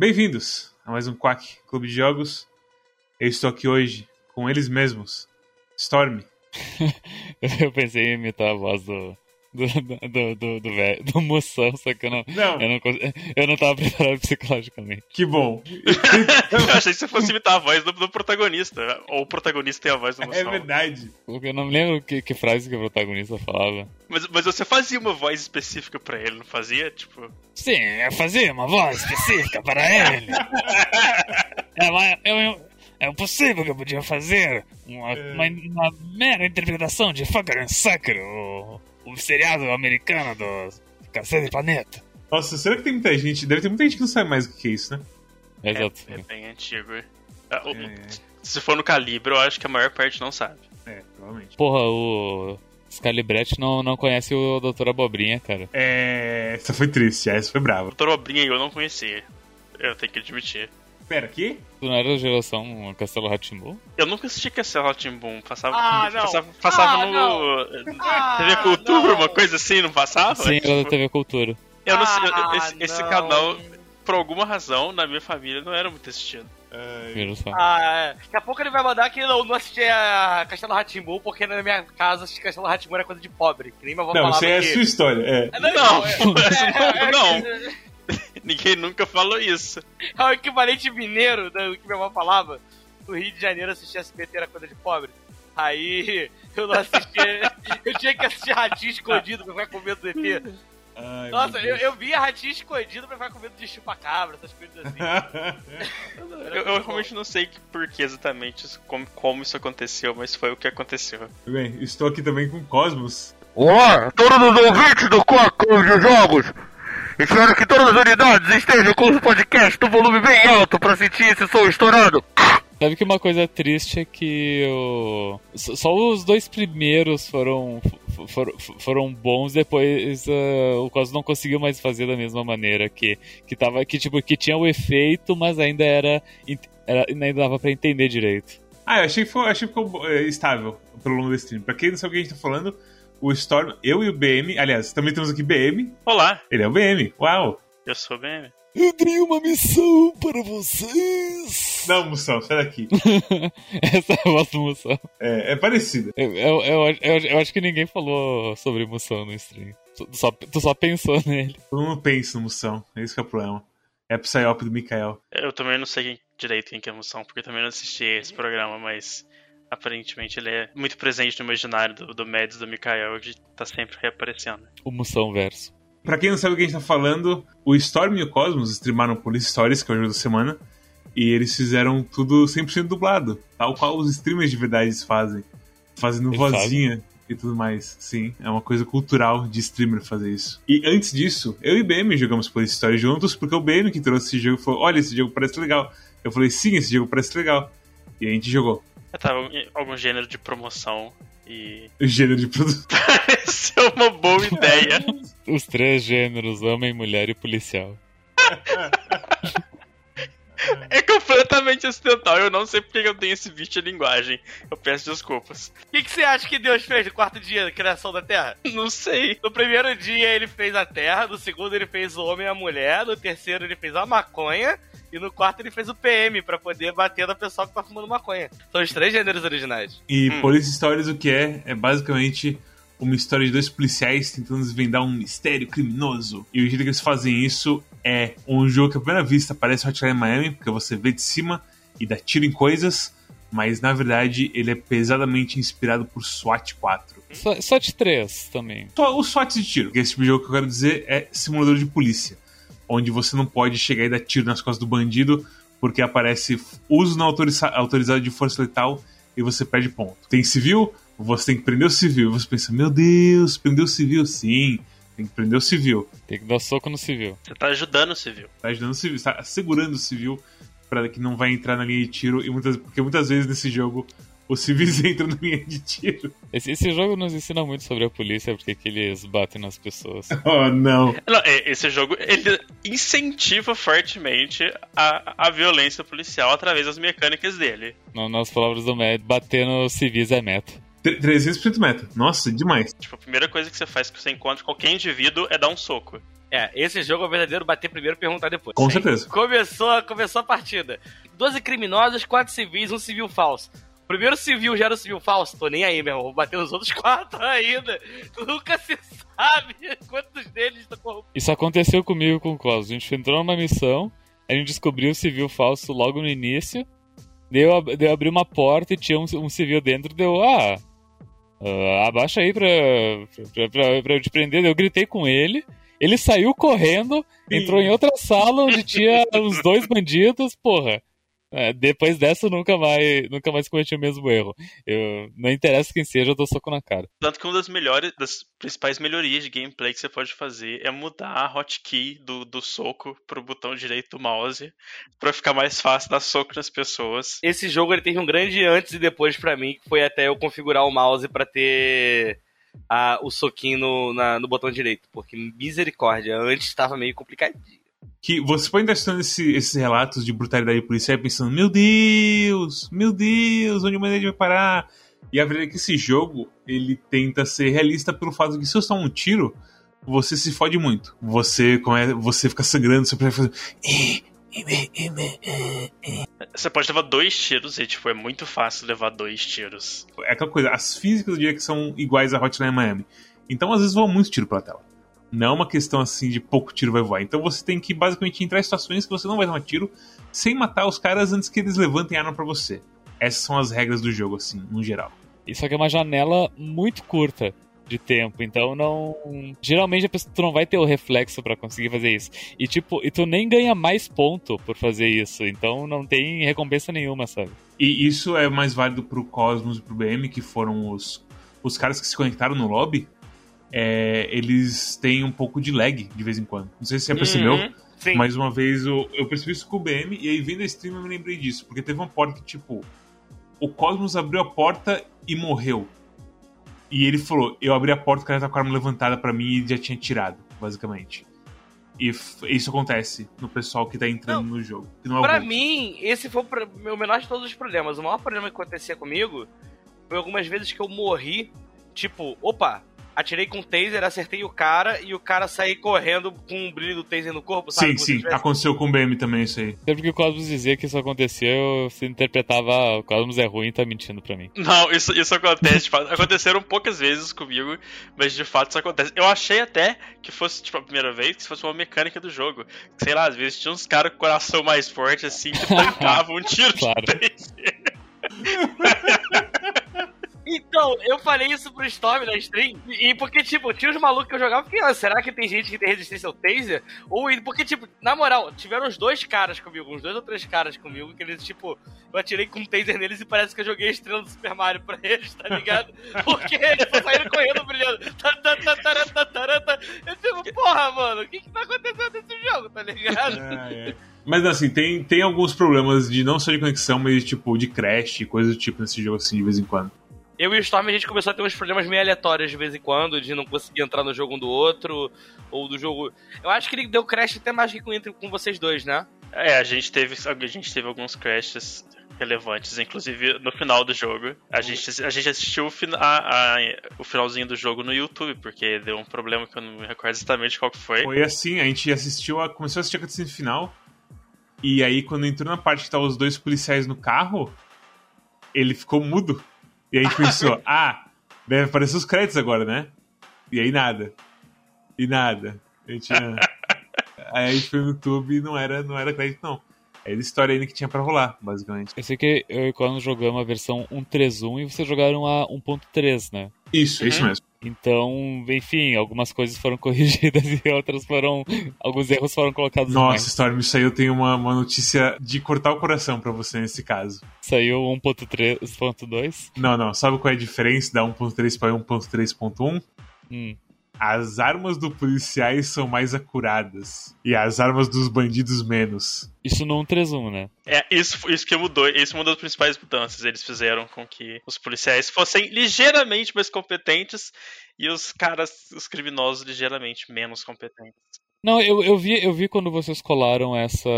Bem-vindos a mais um Quack Clube de Jogos. Eu estou aqui hoje com eles mesmos, Storm. eu pensei em imitar a voz do, do, do, do, do, véio, do moção, só que eu não, Não. Eu, não, eu não tava preparado psicologicamente. Que bom. Eu achei que você fosse imitar a voz do, do protagonista. Ou o protagonista tem a voz do É moção. verdade. Eu não me lembro que, que frase que o protagonista falava. Mas, mas você fazia uma voz específica pra ele, não fazia? Tipo. Sim, eu fazia uma voz específica para ele. é, mas eu, eu, é possível que eu podia fazer uma, uma, uma mera interpretação de Fucker and Sucker, o, seriado americano do Cacete de Planeta. Nossa, será que tem muita gente? Deve ter muita gente que não sabe mais o que é isso, né? Exato. É, é bem antigo. Ah, É, Se for no calibre, eu acho que a maior parte não sabe. é, provavelmente. Porra, o Scalibret não, não conhece o Dr. Abobrinha, cara. É, essa foi triste, essa foi brava. Doutor Obrinha eu não conhecia. Eu tenho que admitir. Pera, aqui? Tu não era da geração Castelo Ratimbu? Eu nunca assisti Castelo Timbum. Passava, Ah, não. passava, passava Ah, no. Ah, TV Cultura, não. uma coisa assim, não passava? Sim, Tipo, era da TV Cultura. Eu não sei. eu- Ah, esse, esse não. canal, por alguma razão, na minha família, não era muito assistido. Ah, é. Daqui a pouco ele vai mandar que eu não assisti a Castelo Ratimbu, porque na minha casa assistir Castelo Ratimbu era coisa de pobre. Que nem minha avó Não, isso aí é a sua história. É. É, Não, Não, é- é- é- não. Ninguém nunca falou isso. É o equivalente mineiro do que minha avó falava. No Rio de Janeiro assistir SBT era coisa de pobre. Aí eu não assistia. eu tinha que assistir Ratinho Escondido pra ficar com medo do ET. Ai, Nossa, eu, eu via Ratinho Escondido pra ficar com medo de chupacabra, essas coisas assim. Eu, eu realmente não sei por que exatamente como, como isso aconteceu, mas foi o que aconteceu. Bem, estou aqui também com Cosmos. Olá, todos os ouvintes do Quack de Jogos. Espero que todas as unidades estejam com o podcast do volume bem alto pra sentir esse som estourado. Sabe que uma coisa triste é que o... só os dois primeiros foram f- foram, bons, depois ah, o Cosmo não conseguiu mais fazer da mesma maneira que que tava que tipo que tinha o efeito, mas ainda era, era ainda dava pra entender direito. Ah, eu achei que, foi, achei que ficou é, estável pelo longo da stream. Pra quem não sabe o que a gente tá falando, o Storm, eu e o BM, aliás, também temos aqui BM, Olá, ele é o BM, uau! eu sou o BM. Eu tenho uma missão para vocês. Não, Moção, sai daqui. Essa é a voz do Moção. É, é parecido. Eu, eu, eu, eu, eu acho que ninguém falou sobre Moção no stream. Tu só, tu só pensou nele. Todo mundo pensa no Moção, é esse que é o problema. É a Psyop do Mikael. Eu também não sei quem- direito quem que é a emoção, porque eu também não assisti esse programa, mas aparentemente ele é muito presente no imaginário do, do Mads e do Mikael, que tá sempre reaparecendo. O Moção verso. Pra quem não sabe o que a gente tá falando, o Storm e o Cosmos streamaram Police Stories, que é o jogo da semana, e eles fizeram tudo 100% dublado, tal qual os streamers de verdade fazem. Fazendo Eles vozinha e tudo mais. Sim, é uma coisa cultural de streamer fazer isso. E antes disso, eu e o BM jogamos Police Stories juntos, porque o BM que trouxe esse jogo falou: Olha, esse jogo parece legal. Eu falei: Sim, esse jogo parece legal. E a gente jogou. Eu tava em algum gênero de promoção e gênero de produto. pareceu uma boa ideia. Os três gêneros, homem, mulher e policial. É completamente acidental, eu não sei porque eu tenho esse vício de linguagem. Eu peço desculpas. O que, que você acha que Deus fez no quarto dia da criação da Terra? Não sei. No primeiro dia ele fez a Terra, no segundo ele fez o homem e a mulher, no terceiro ele fez a maconha e no quarto ele fez o PM pra poder bater na pessoa que tá fumando maconha. São os três gêneros originais. E Hum. Police Stories o que é? É basicamente uma história de dois policiais tentando desvendar um mistério criminoso. E o jeito que eles fazem isso é um jogo que à primeira vista parece Hotline Miami, porque você vê de cima e dá tiro em coisas, mas na verdade ele é pesadamente inspirado por SWAT 4. Só, só de três também. Só o SWAT de tiro, que esse tipo de jogo que eu quero dizer é simulador de polícia, onde você não pode chegar e dar tiro nas costas do bandido porque aparece uso não autoriza- autorizado de força letal e você perde ponto. Tem civil, você tem que prender o civil. Você pensa, meu Deus, prendeu o civil? Sim, tem que prender o civil. Tem que dar soco no civil. Você tá ajudando o civil. Tá ajudando o civil, tá segurando o civil para que não vai entrar na linha de tiro. E muitas, porque muitas vezes nesse jogo os civis entram na linha de tiro. Esse, esse jogo nos ensina muito sobre a polícia, porque que eles batem nas pessoas. Oh, não. Não, é- esse jogo ele incentiva fortemente a, a violência policial através das mecânicas dele. Na- Nas palavras do Mad, bater nos civis é meta. Tre- 300% meta. Nossa, demais. Tipo, a primeira coisa que você faz que você encontra qualquer indivíduo é dar um soco. É, esse jogo é o verdadeiro bater primeiro e perguntar depois. Com Sim. certeza. Começou, começou a partida. 12 criminosos, 4 civis, um civil falso. O Primeiro civil já era o civil falso, tô nem aí, meu irmão. Vou bater nos outros quatro ainda. Nunca se sabe quantos deles estão corrompidos. Isso aconteceu comigo com o Cosmos. A gente entrou numa missão, a gente descobriu o civil falso logo no início. Deu, deu abrir uma porta e tinha um, um civil dentro. Deu, ah, ah, abaixa aí pra, pra, pra, pra eu te prender. Eu gritei com ele. Ele saiu correndo, entrou em outra sala onde tinha os dois bandidos. Porra, É, depois dessa nunca mais, nunca mais cometi o mesmo erro. Eu, não interessa quem seja, eu dou soco na cara. Tanto que uma das melhores, das principais melhorias de gameplay que você pode fazer é mudar a hotkey do, do soco pro botão direito do mouse pra ficar mais fácil dar soco nas pessoas. Esse jogo ele teve um grande antes e depois pra mim, que foi até eu configurar o mouse pra ter a, o soquinho no, na- no botão direito. Porque misericórdia, antes estava meio complicadinho. Que você pode estar estudando esse- esses relatos de brutalidade policial e pensando, meu Deus, meu Deus, onde a humanidade vai parar? E a verdade é que esse jogo, ele tenta ser realista pelo fato de que se você tomar um tiro, você se fode muito. Você, come, você fica sangrando, você precisa fazer... Você pode levar dois tiros e, tipo, é muito fácil levar dois tiros. É aquela coisa, as físicas do dia que são iguais a Hotline Miami. Então, às vezes, voa muito tiro pela tela. Não é uma questão assim de pouco tiro vai voar. Então você tem que basicamente entrar em situações que você não vai tomar tiro sem matar os caras antes que eles levantem arma pra você. Essas são as regras do jogo, assim, no geral. Isso aqui é uma janela muito curta de tempo, então não. Geralmente a pessoa tu não vai ter o reflexo pra conseguir fazer isso. E tipo, e tu nem ganha mais ponto por fazer isso, então não tem recompensa nenhuma, sabe? E isso é mais válido pro Cosmos e pro BM, que foram os, os caras que se conectaram no lobby. É, eles têm um pouco de lag de vez em quando. Não sei se você já percebeu. Uhum. Mais uma vez, eu, eu percebi isso com o BM, e aí vendo a stream eu me lembrei disso. Porque teve uma porta que, tipo, o Cosmos abriu a porta e morreu. E ele falou: Eu abri a porta, o cara tá com a arma levantada pra mim e já tinha tirado, basicamente. E isso acontece no pessoal que tá entrando no jogo. Que não é Pra mim, esse foi o meu menor de todos os problemas. O maior problema que acontecia comigo foi algumas vezes que eu morri, tipo, opa, atirei com o taser, acertei o cara e o cara sair correndo com um brilho do taser no corpo, sabe? Sim, Como se sim, tivesse- aconteceu com o BM também isso aí. Sempre que o Cosmos dizia que isso aconteceu, você interpretava, ah, o Cosmos é ruim e tá mentindo pra mim. Não, isso, isso acontece, de fato. Aconteceram poucas vezes comigo, mas de fato isso acontece. Eu achei até que fosse, tipo, a primeira vez, que fosse uma mecânica do jogo. Sei lá, às vezes tinha uns caras com o coração mais forte, assim, que tancavam um tiro Claro. de taser. Então, eu falei isso pro Storm na stream, e porque, tipo, tinha os malucos que eu jogava, porque, ah, será que tem gente que tem resistência ao taser? Ou, porque, tipo, na moral, tiveram uns dois caras comigo, uns dois ou três caras comigo, que eles, tipo, eu atirei com um taser neles e parece que eu joguei a estrela do Super Mario pra eles, tá ligado? Porque eles saíram correndo brilhando. Tá, tá, tá. Eu, tipo, porra, mano, o que que tá acontecendo nesse jogo, tá ligado? Mas assim, tem, tem alguns problemas de não só de conexão, mas tipo de crash, coisas do tipo nesse jogo assim de vez em quando. Eu e o Storm a gente começou a ter uns problemas meio aleatórios de vez em quando, de não conseguir entrar no jogo um do outro, ou do jogo. Eu acho que ele deu crash até mais que com, entre, com vocês dois, né? É, a gente teve, a gente teve alguns crashes relevantes, inclusive no final do jogo. A gente, a gente assistiu o, fina- a- a- o finalzinho do jogo no YouTube, porque deu um problema que eu não me recordo exatamente qual que foi. Foi assim, a gente assistiu, a, começou a assistir a cutscene final, e aí quando entrou na parte que tá os dois policiais no carro, ele ficou mudo. E aí a gente pensou, ah, deve aparecer os créditos agora, né? E aí nada. E nada. A gente, aí a gente foi no YouTube e não era, não era crédito, não. Era história ainda que tinha pra rolar, basicamente. Eu sei que eu e o jogamos a versão 1.3.1 e vocês jogaram a 1.3, né? Isso, é isso mesmo. Então, enfim, algumas coisas foram corrigidas e outras foram. Alguns erros foram colocados no Nossa, Storm, isso aí eu tenho uma, uma notícia de cortar o coração pra você nesse caso. Saiu 1.3.2. Não, não. Sabe qual é a diferença da 1.3 para 1.3.1? Hum. As armas do policiais são mais acuradas. E as armas dos bandidos menos. Isso no 1.3.1, né? É, isso, isso que mudou, isso é uma das principais mudanças. Eles fizeram com que os policiais fossem ligeiramente mais competentes e os caras, os criminosos, ligeiramente menos competentes. Não, eu, eu, vi, eu vi quando vocês colaram essa,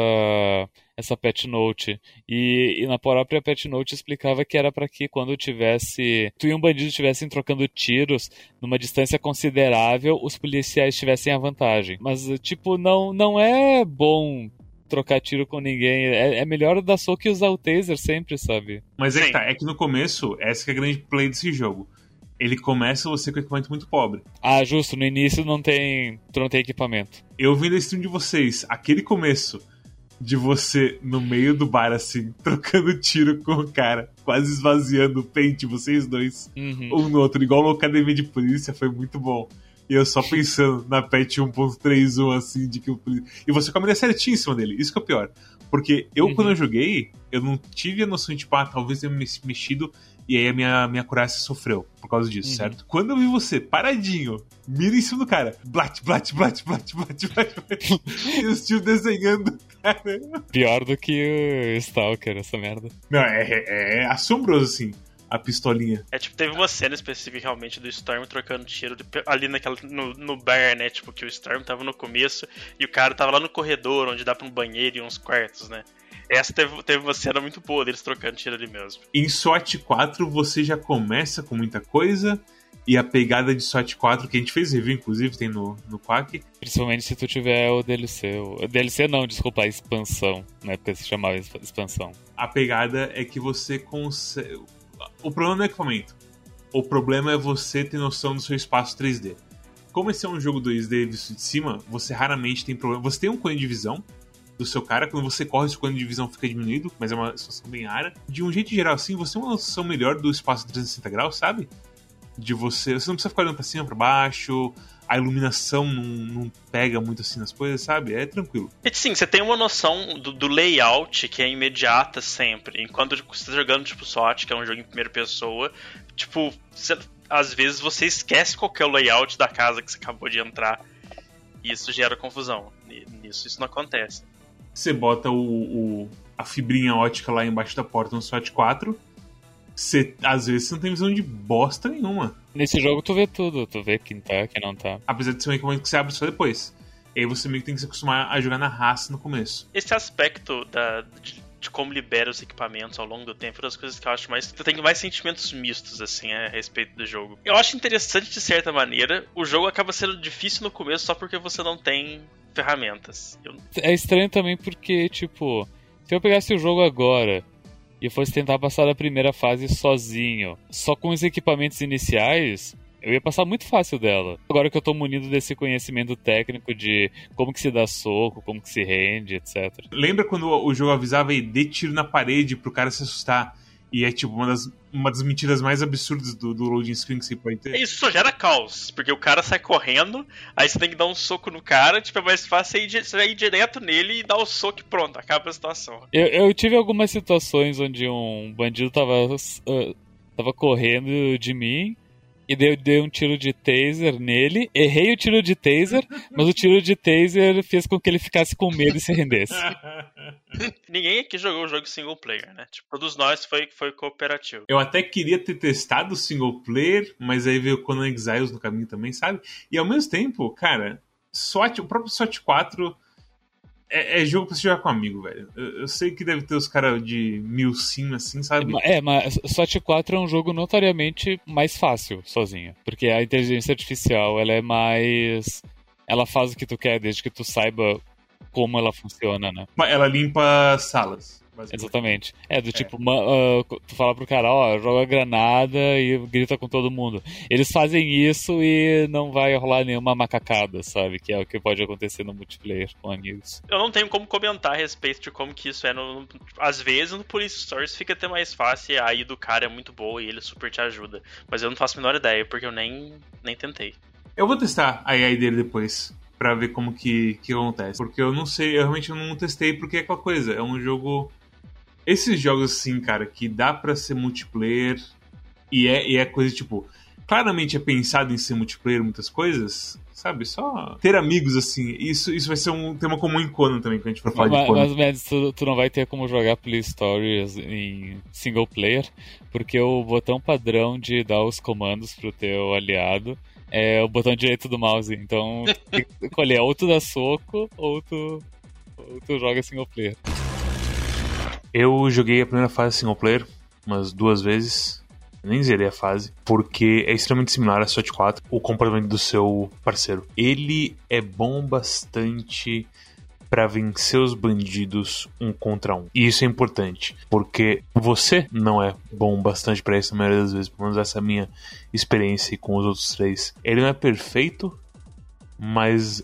essa patch note. E, e na própria patch note explicava que era para que quando tivesse. Tu e um bandido estivessem trocando tiros numa distância considerável, os policiais tivessem a vantagem. Mas, tipo, não, não é bom trocar tiro com ninguém. É, é melhor dar soco e usar o taser sempre, sabe? Mas é que tá, é que no começo, essa que é a grande play desse jogo. Ele começa você com equipamento muito pobre. Ah, justo, no início não tem. Tu não tem equipamento. Eu vi da stream de vocês, aquele começo de você no meio do bar, assim, trocando tiro com o cara, quase esvaziando o pente, vocês dois, Uhum. um no outro, igual na academia de polícia, foi muito bom. E eu só pensando na patch 1.31, assim, de que o poli- E você com a mira certinha em cima dele, isso que é o pior. Porque eu, Uhum. quando eu joguei, eu não tive a noção de, tipo, ah, talvez tenha me mexido e aí a minha, minha acurácia sofreu por causa disso, Uhum. certo? Quando eu vi você paradinho, mira em cima do cara, blat, blat, blat, blat, blat, blat, blat, e os tios desenhando, cara. Pior do que o Stalker, essa merda. Não, é, é assombroso, assim, a pistolinha. É tipo, teve uma cena específica realmente do Storm trocando tiro de- ali naquela, no, no bar, né? Tipo, que o Storm tava no começo e o cara tava lá no corredor, onde dá pra um banheiro e uns quartos, né? Essa teve, teve uma cena muito boa deles trocando tiro ali mesmo. Em SWAT 4 você já começa com muita coisa. E a pegada de SWAT 4, que a gente fez review, inclusive, tem no, no Quack. Principalmente se tu tiver o DLC. O DLC não, desculpa, a expansão. Na época se chamava exp- expansão. A pegada é que você consegue. O problema não é equipamento. O problema é você ter noção do seu espaço 3D. Como esse é um jogo 2D visto de cima, você raramente tem problema. Você tem um cone de visão do seu cara, quando você corre, esse cone de visão fica diminuído, mas é uma situação bem rara. De um jeito geral, assim, você tem uma noção melhor do espaço 360 graus, sabe? De você. Você não precisa ficar olhando pra cima, pra baixo, a iluminação não, não pega muito assim nas coisas, sabe? É tranquilo. Sim, você tem uma noção do, do layout que é imediata sempre. Enquanto você tá jogando, tipo, SWAT, que é um jogo em primeira pessoa, tipo, você- às vezes você esquece qual é o layout da casa que você acabou de entrar. E isso gera confusão. Nisso isso não acontece. Você bota o, o- a fibrinha ótica lá embaixo da porta no SWAT 4. Você, às vezes você não tem visão de bosta nenhuma. Nesse jogo tu vê tudo, tu vê quem tá, quem não tá. Apesar de ser um equipamento que você abre só depois. E aí você meio que tem que se acostumar a jogar na raça no começo. Esse aspecto da, de, de como libera os equipamentos ao longo do tempo é uma das coisas que eu acho mais. Eu tenho mais sentimentos mistos, assim, a respeito do jogo. Eu acho interessante de certa maneira. O jogo acaba sendo difícil no começo só porque você não tem ferramentas. Eu- É estranho também porque, tipo, se eu pegasse o jogo agora e eu fosse tentar passar da primeira fase sozinho, só com os equipamentos iniciais, eu ia passar muito fácil dela. Agora que eu tô munido desse conhecimento técnico de como que se dá soco, como que se rende, etc. Lembra quando o jogo avisava aí, dê tiro na parede pro cara se assustar? E é tipo uma das, uma das mentiras mais absurdas do, do loading screen que você pode ter. Isso só gera caos, porque o cara sai correndo, aí você tem que dar um soco no cara, tipo, é mais fácil você ir, você vai ir direto nele e dar o soco e pronto, acaba a situação. Eu, eu tive algumas situações onde um bandido tava, ah, tava correndo de mim. E daí eu dei um tiro de taser nele, errei o tiro de taser, mas o tiro de taser fez com que ele ficasse com medo e se rendesse. Ninguém aqui jogou o jogo single player, né? Tipo, todos nós foi, foi cooperativo. Eu até queria ter testado o single player, mas aí veio o Conan Exiles no caminho também, sabe? E ao mesmo tempo, cara, SWAT, o próprio SWAT 4 é, é jogo pra você jogar com amigo, velho. Eu, eu sei que deve ter os caras de mil sim, assim, sabe? É, mas SWAT 4 é um jogo notoriamente mais fácil sozinho. Porque a inteligência artificial, ela é mais. Ela faz o que tu quer, desde que tu saiba como ela funciona, né? Ela limpa salas. Exatamente. É, do tipo, ma- ah, tu fala pro cara, ó, joga granada e grita com todo mundo. Eles fazem isso e não vai rolar nenhuma macacada, sabe? Que é o que pode acontecer no multiplayer com amigos. Eu não tenho como comentar a respeito de como que isso é no. no- às vezes no Police Stories fica até mais fácil e a do cara é muito boa e ele super te ajuda. Mas eu não faço a menor ideia, porque eu nem, nem tentei. Eu vou testar a AI dele depois. Pra ver como que, que acontece. Porque eu não sei, eu realmente não testei, porque é aquela coisa. É um jogo. Esses jogos, assim, cara, que dá pra ser multiplayer e é, e é coisa tipo. Claramente é pensado em ser multiplayer muitas coisas, sabe? Só ter amigos, assim. Isso, isso vai ser um tema comum em Conan também, quando a gente for falar Mas, de Conan. mas Mads, tu, tu não vai ter como jogar Police Stories em single player, porque o botão padrão de dar os comandos pro teu aliado é o botão direito do mouse. Então, tem que escolher ou tu dá soco ou tu, ou tu joga single player. Eu joguei a primeira fase single player umas duas vezes. Nem zerei a fase, porque é extremamente similar a SWAT 4, o comportamento do seu parceiro. Ele é bom bastante para vencer os bandidos um contra um. E isso é importante, porque você não é bom bastante para isso na maioria das vezes, pelo menos essa é a minha experiência com os outros três. Ele não é perfeito, mas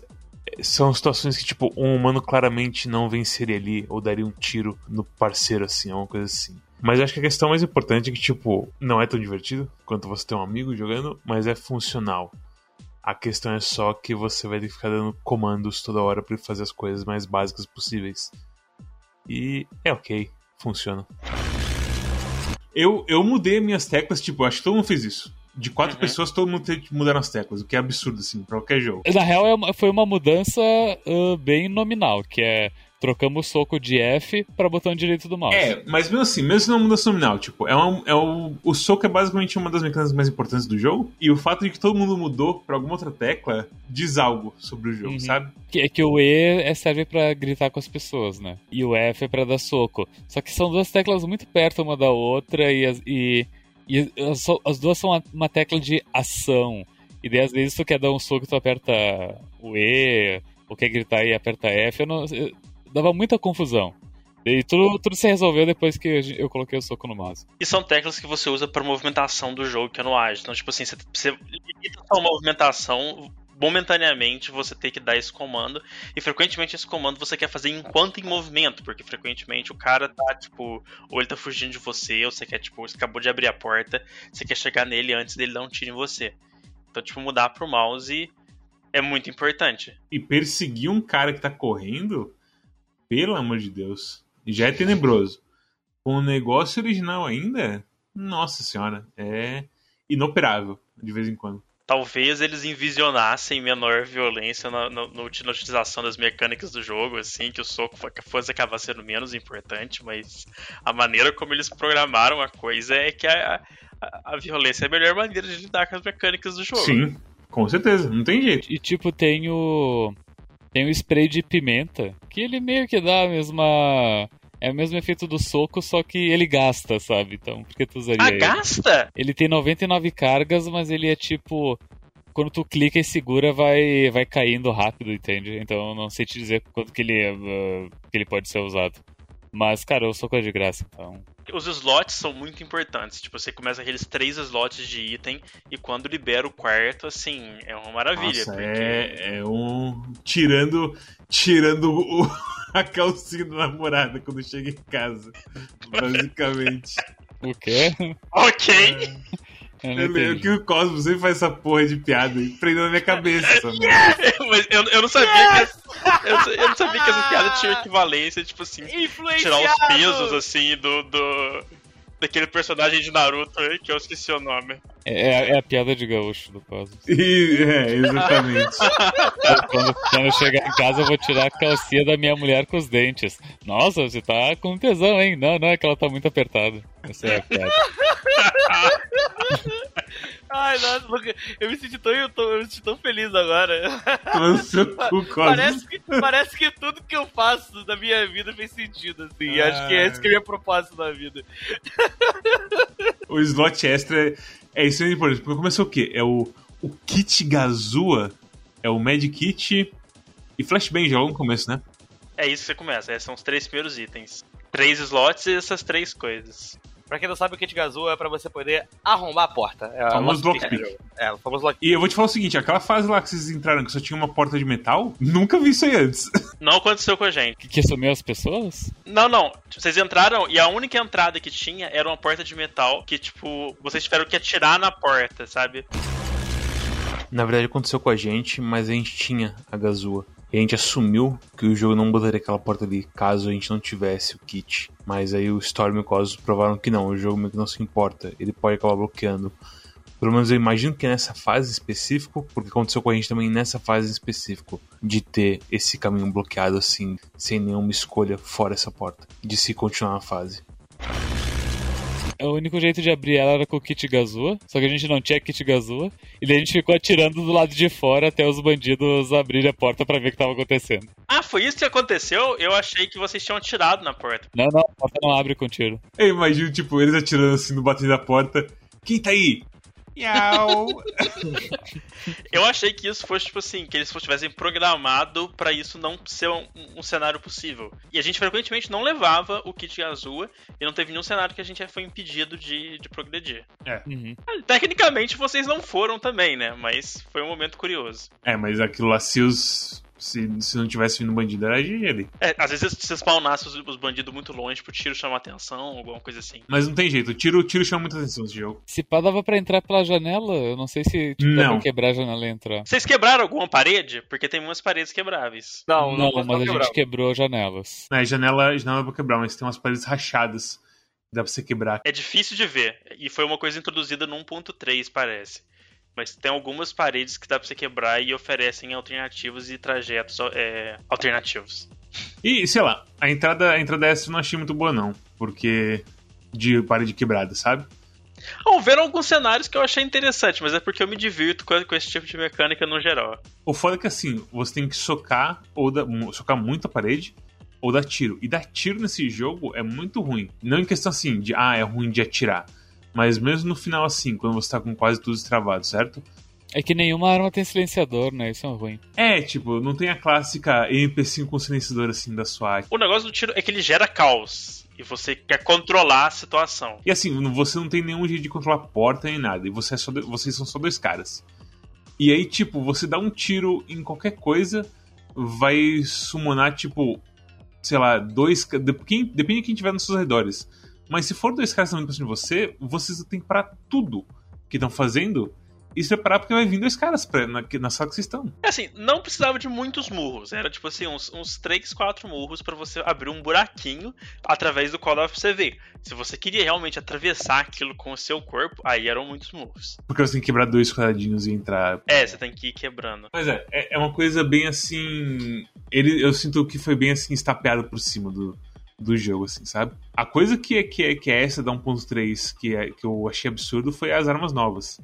são situações que, tipo, um humano claramente não venceria ali ou daria um tiro no parceiro, assim, alguma coisa assim. Mas acho que a questão mais importante é que, tipo, não é tão divertido quanto você ter um amigo jogando, mas é funcional. A questão é só que você vai ter que ficar dando comandos toda hora para fazer as coisas mais básicas possíveis. E é ok, funciona. Eu, eu mudei minhas teclas, tipo, acho que todo mundo fez isso. De quatro Uhum. pessoas, todo mundo tem que mudar as teclas, o que é absurdo, assim, pra qualquer jogo. Na real, é uma- foi uma mudança ah, bem nominal, que é trocamos o soco de F para botão direito do mouse. É, mas mesmo assim, mesmo se não mudança nominal, tipo, é, um, é o, o soco é basicamente uma das mecânicas mais importantes do jogo, e o fato de que todo mundo mudou pra alguma outra tecla diz algo sobre o jogo, Uhum. sabe? Que, é que o E é- serve pra gritar com as pessoas, né? E o F é pra dar soco. Só que são duas teclas muito perto uma da outra e as, e, e as, as duas são uma, uma tecla de ação. E daí às vezes tu quer dar um soco tu aperta o E, ou quer gritar e aperta F. Eu não, eu- dava muita confusão. E tudo, tudo se resolveu depois que eu, coloquei o soco no mouse. E são teclas que você usa para movimentação do jogo, que é no ágil. Então, tipo assim, você, você limita a sua movimentação. Momentaneamente você tem que dar esse comando. E frequentemente esse comando você quer fazer enquanto em movimento. Porque frequentemente o cara tá, tipo, ou ele tá fugindo de você, ou você quer, tipo, você acabou de abrir a porta, você quer chegar nele antes dele dar um tiro em você. Então, tipo, mudar pro mouse é muito importante. E perseguir um cara que tá correndo, pelo amor de Deus, já é tenebroso. Com o negócio original ainda, nossa senhora, é inoperável de vez em quando. Talvez eles envisionassem menor violência na, na- na utilização das mecânicas do jogo, assim, que o soco fo- fosse acabar sendo menos importante, mas a maneira como eles programaram a coisa é que a, a, a violência é a melhor maneira de lidar com as mecânicas do jogo. Sim, com certeza, não tem jeito. E tipo, tem o. Tem o spray de pimenta, que ele meio que dá a mesma. É o mesmo efeito do soco, só que ele gasta, sabe? Então, por que tu usaria Ah, ele? gasta? Ele tem 99 cargas, mas ele é tipo. Quando tu clica e segura, vai, vai caindo rápido, entende? Então eu não sei te dizer quanto que ele, uh, que ele pode ser usado. Mas, cara, o soco é de graça, então. Os slots são muito importantes. Tipo, você começa aqueles três slots de item e quando libera o quarto, assim, é uma maravilha. Nossa, porque... é, é um. Tirando. Tirando o- a calcinha da namorada quando chega em casa. Basicamente. O quê? Ok! Eu não Eu que o Cosmo sempre faz essa porra de piada e prendeu na minha cabeça essa. Mas eu, eu não sabia que. Eu, eu não sabia que essa piada tinha equivalência, tipo assim, tirar os pesos, assim, do. do daquele personagem de Naruto aí, que eu esqueci o nome. É, é a piada de gaúcho do Cosmos. E, é, exatamente. Quando, quando eu chegar em casa, eu vou tirar a calcinha da minha mulher com os dentes. Nossa, você tá com tesão, hein? Não, não, é que ela tá muito apertada. Essa é a piada. Ai, nossa, Luca, eu me senti tão, eu, tô- eu me senti tão feliz agora. Cu. Parece que, parece que tudo que eu faço na minha vida fez sentido, assim. Acho que é esse que é o meu propósito na vida. O slot extra é, é extremamente importante. Porque começou o quê? É o, o kit Gazua, é o Mad Kit e Flashbang já logo no começo, né? É isso que você começa, esses são os três primeiros itens. Três slots e essas três coisas. Pra quem não sabe, o kit Gazoo é pra você poder arrombar a porta. É Famoso o lockpick. É, o famoso lockpick. E eu vou te falar o seguinte: aquela fase lá que vocês entraram que só tinha uma porta de metal, nunca vi isso aí antes. Não aconteceu com a gente. Que, que sumiu as pessoas? Não, não. Vocês entraram e a única entrada que tinha era uma porta de metal que, tipo, vocês tiveram que atirar na porta, sabe? Na verdade aconteceu com a gente, mas a gente tinha a Gazua. E a gente assumiu que o jogo não botaria aquela porta ali caso a gente não tivesse o kit. Mas aí o Storm e o Cosmos provaram que não, o jogo meio que não se importa. Ele pode acabar bloqueando. Pelo menos eu imagino que nessa fase específico, porque aconteceu com a gente também nessa fase específico, de ter esse caminho bloqueado assim, sem nenhuma escolha fora essa porta, de se continuar na fase. O único jeito de abrir ela era com o kit Gazua, só que a gente não tinha kit Gazua, e daí a gente ficou atirando do lado de fora até os bandidos abrirem a porta para ver o que tava acontecendo. Ah, foi isso que aconteceu? Eu achei que vocês tinham atirado na porta. Não, não, a porta não abre com tiro. Eu imagino, tipo, eles atirando assim no bater da porta. Quem tá aí? Eu achei que isso fosse, tipo assim, que eles tivessem programado pra isso não ser um, um cenário possível. E a gente frequentemente não levava o kit azul e não teve nenhum cenário que a gente foi impedido de, de progredir. Uhum. Tecnicamente vocês não foram também, né? Mas foi um momento curioso. É, mas aquilo lá, se os. Se, se não tivesse vindo bandido, era ele. É, às vezes se spawnasse os, os bandidos muito longe pro tiro chamar atenção, alguma coisa assim. Mas não tem jeito, o tiro, o tiro chama muita atenção nesse jogo. Se pá, dava pra entrar pela janela, eu não sei se tipo, Não. pra quebrar a janela e entrar. Vocês quebraram alguma parede? Porque tem umas paredes quebráveis. Não, Não, não, mas a gente quebrou janelas. É, janela, janela pra quebrar, mas tem umas paredes rachadas. que Dá pra você quebrar. É difícil de ver. E foi uma coisa introduzida no 1.3, parece. Mas tem algumas paredes que dá pra você quebrar e oferecem alternativas e trajetos é, alternativos. E, sei lá, a entrada, a entrada essa eu não achei muito boa, não. Porque. De parede quebrada, sabe? Houveram alguns cenários que eu achei interessante, mas é porque eu me divirto com, com esse tipo de mecânica no geral. O foda é que assim, você tem que socar ou dar, mu- socar muito a parede ou dar tiro. E dar tiro nesse jogo é muito ruim. Não em questão assim de ah, é ruim de atirar. Mas mesmo no final assim, quando você tá com quase tudo destravado, certo? É que nenhuma arma tem silenciador, né? Isso é ruim. É, tipo, não tem a clássica MP5 com silenciador assim da SWAT. O negócio do tiro é que ele gera caos. E você quer controlar a situação. E assim, você não tem nenhum jeito de controlar a porta nem nada. E você é só do- vocês são só dois caras. E aí, tipo, você dá um tiro em qualquer coisa, vai summonar, tipo, sei lá, dois. de- depende de quem tiver nos seus redores. Mas se for dois caras cima de você, vocês têm que parar tudo que estão fazendo e se preparar porque vai vir dois caras pra, na, na sala que vocês estão. É assim, não precisava de muitos murros. Era tipo assim, uns, uns 3, 4 murros pra você abrir um buraquinho através do qual dava pra você ver. Se você queria realmente atravessar aquilo com o seu corpo, aí eram muitos murros. Porque você tem que quebrar dois quadradinhos e entrar É, você tem que ir quebrando. Mas é, é, é uma coisa bem assim. Ele, eu sinto que foi bem assim, estapeado por cima do, do jogo, assim, sabe? A coisa que é, que é, que é essa da 1.3 que, é, que eu achei absurdo foi as armas novas.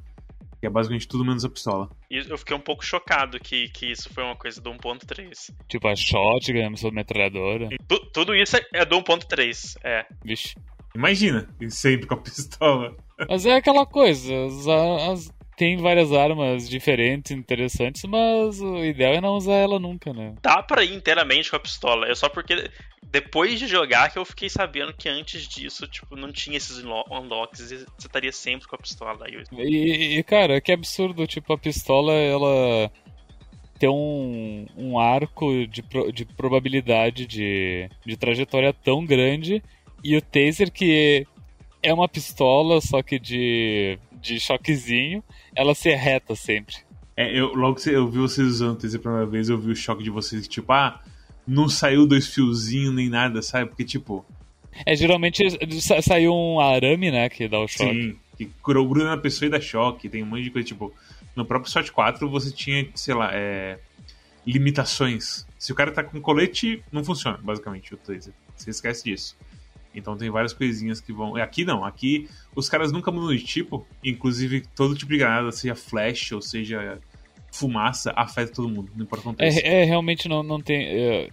Que é basicamente tudo menos a pistola. E eu fiquei um pouco chocado que, que isso foi uma coisa do 1.3. Tipo a shotgun, a metralhadora. Tu- tudo isso é- é do 1.3, é. Vixe. Imagina, e sempre com a pistola. Mas é aquela coisa, as, as- tem várias armas diferentes, interessantes, mas o ideal é não usar ela nunca, né? Dá pra ir inteiramente com a pistola. É só porque depois de jogar que eu fiquei sabendo que antes disso, tipo, não tinha esses unlo- unlocks e você estaria sempre com a pistola. E, e, cara, que absurdo, tipo, a pistola, ela tem um, um arco de, de probabilidade de, de trajetória tão grande e o taser que é uma pistola, só que de, de choquezinho, ela se reta sempre. É, eu, logo que eu vi vocês usando a primeira vez, eu vi o choque de vocês, tipo, ah, não saiu dois fiozinhos nem nada, sabe? Porque, tipo, É, geralmente sa- saiu um arame, né, que dá o choque. Sim, que gruda na pessoa e dá choque. Tem um monte de coisa, tipo, no próprio SWAT 4 você tinha, sei lá, é, limitações. Se o cara tá com colete, não funciona, basicamente, o taser. Você esquece disso. Então tem várias coisinhas que vão. Aqui não, aqui os caras nunca mudam de tipo, inclusive todo tipo de granada, seja flash ou seja fumaça, afeta todo mundo, não importa o contexto. É, é, realmente não, não tem. é,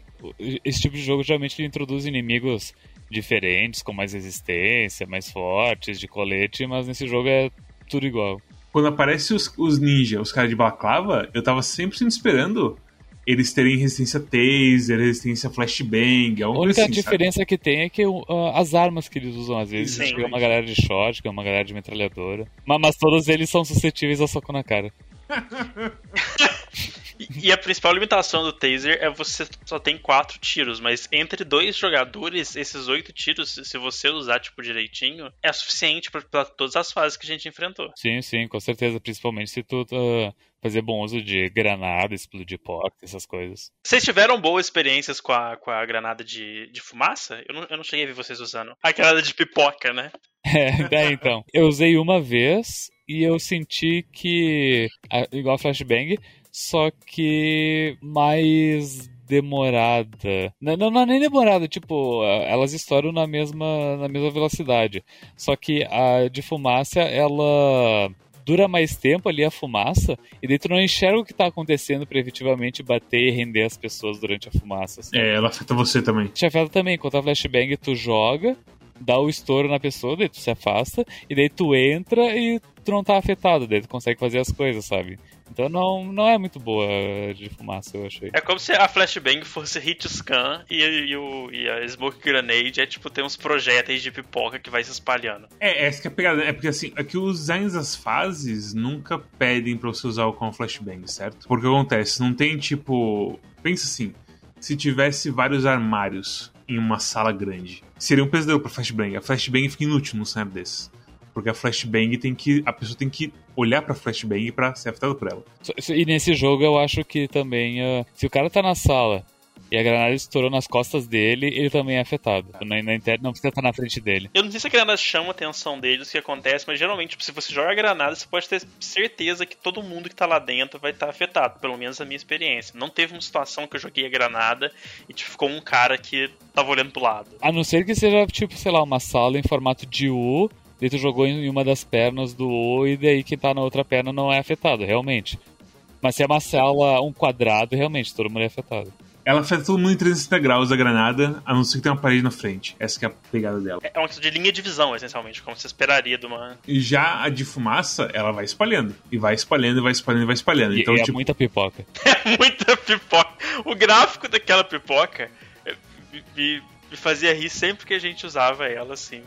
esse tipo de jogo geralmente ele introduz inimigos diferentes, com mais resistência, mais fortes, de colete, mas nesse jogo é tudo igual. Quando aparece os, os ninja, os caras de balaclava, eu tava sempre esperando eles terem resistência taser, resistência flashbang, A alguma única assim, sabe? diferença que tem é que uh, as armas que eles usam às vezes, Sim. chega uma galera de shotgun, uma galera de metralhadora. Mas, mas todos eles são suscetíveis a soco na cara. E, a principal limitação do taser é você só tem quatro tiros, mas entre dois jogadores, esses oito tiros, se você usar tipo direitinho, é suficiente pra, pra todas as fases que a gente enfrentou. Sim, sim, com certeza. Principalmente se tu uh, fazer bom uso de granada, explodir porta, essas coisas. Vocês tiveram boas experiências com a, com a granada de, de fumaça? Eu não, eu não cheguei a ver vocês usando. A granada de pipoca, né? É, daí então. Eu usei uma vez e eu senti que. Igual a Flashbang, só que mais demorada. Não, não, não é nem demorada, tipo, elas estouram na mesma, na mesma velocidade. Só que a de fumaça, ela dura mais tempo ali a fumaça, e daí tu não enxerga o que tá acontecendo pra efetivamente bater e render as pessoas durante a fumaça. É, ela afeta você também. Te afeta também, quando a flashbang tu joga, dá o estouro na pessoa, daí tu se afasta, e daí tu entra e tu não tá afetado, daí tu consegue fazer as coisas, sabe? Então não, não é muito boa de fumaça, eu achei. É como se a flashbang fosse hit scan e, e, o, e a smoke grenade é tipo tem uns projéteis de pipoca que vai se espalhando. É, essa que é a pegada. É porque assim, é que os designs das fases nunca pedem pra você usar o com flashbang, certo? Porque acontece, não tem tipo. Pensa assim, se tivesse vários armários em uma sala grande, seria um pesadelo pra flashbang. A flashbang fica inútil num cenário desses. Porque a flashbang tem que. A pessoa tem que olhar pra flashbang pra ser afetada por ela. E nesse jogo eu acho que também. Uh, se o cara tá na sala e a granada estourou nas costas dele, ele também é afetado. Na, na internet não precisa estar na frente dele. Eu não sei se a granada chama a atenção deles, o que acontece, mas geralmente, tipo, se você joga a granada, você pode ter certeza que todo mundo que tá lá dentro vai estar tá afetado, pelo menos a minha experiência. Não teve uma situação que eu joguei a granada e tipo, ficou um cara que tava olhando pro lado. A não ser que seja, tipo, sei lá, uma sala em formato de U Daí tu jogou em uma das pernas do O e daí quem tá na outra perna não é afetado, realmente. Mas se é uma cela, um quadrado, realmente, todo mundo é afetado. Ela afeta todo mundo em 360 graus a granada, a não ser que tenha uma parede na frente. Essa é a pegada dela. É uma questão de linha de visão, essencialmente, como você esperaria de uma. E já a de fumaça, ela vai espalhando. E vai espalhando, e vai espalhando, e vai espalhando. E, então, e tipo... é muita pipoca. É muita pipoca. O gráfico daquela pipoca é, me, me fazia rir sempre que a gente usava ela, assim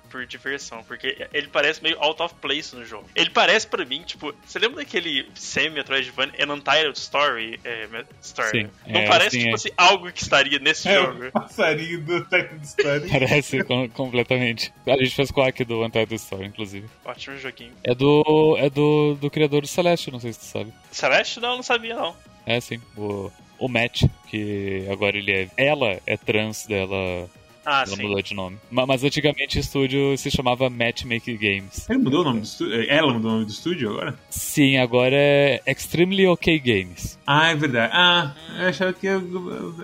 por, por, diversão, porque ele parece meio out of place no jogo. Ele parece para mim, tipo, você lembra daquele semi-Metroidvania An Untitled Story? É, story sim, Não é, parece, sim, tipo é. assim, algo que estaria nesse É jogo? o passarinho do Untitled Story. Parece com, completamente. A gente fez quack do Untitled Story, inclusive. Ótimo joguinho. É do. É do, do criador do Celeste, não sei se tu sabe. Celeste? Não, não sabia não. É sim. O, o Matt, que agora ele é. Ela é trans dela. Ah, Ela sim. mudou de nome. Ma- Mas antigamente o estúdio se chamava Matchmaking Games. Ele mudou o nome do estúdio? Ela mudou o nome do estúdio agora? Sim, agora é Extremely OK Games. Ah, é verdade. Ah, eu achava que. Eu...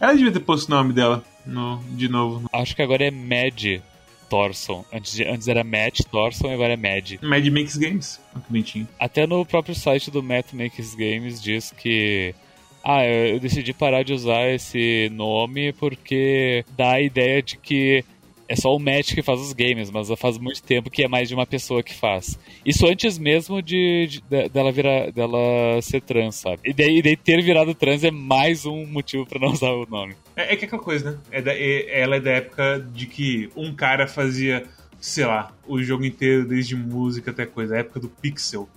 Ela devia ter posto o nome dela no... de novo. Acho que agora é Mad Thorson. Antes, antes era Matt Thorson e agora é Mad. Mad Makes Games. Que bonitinho. Até no próprio site do Matt Makes Games diz que. Ah, eu eu decidi parar de usar esse nome porque dá a ideia de que é só o Matt que faz os games, mas faz muito tempo que é mais de uma pessoa que faz. Isso antes mesmo de, de- de- dela virar, dela ser trans, sabe? E daí, daí ter virado trans é mais um motivo pra não usar o nome. É, é que é aquela coisa, né? É da- é- ela é da época de que um cara fazia, sei lá, o jogo inteiro, desde música até coisa. A época do pixel.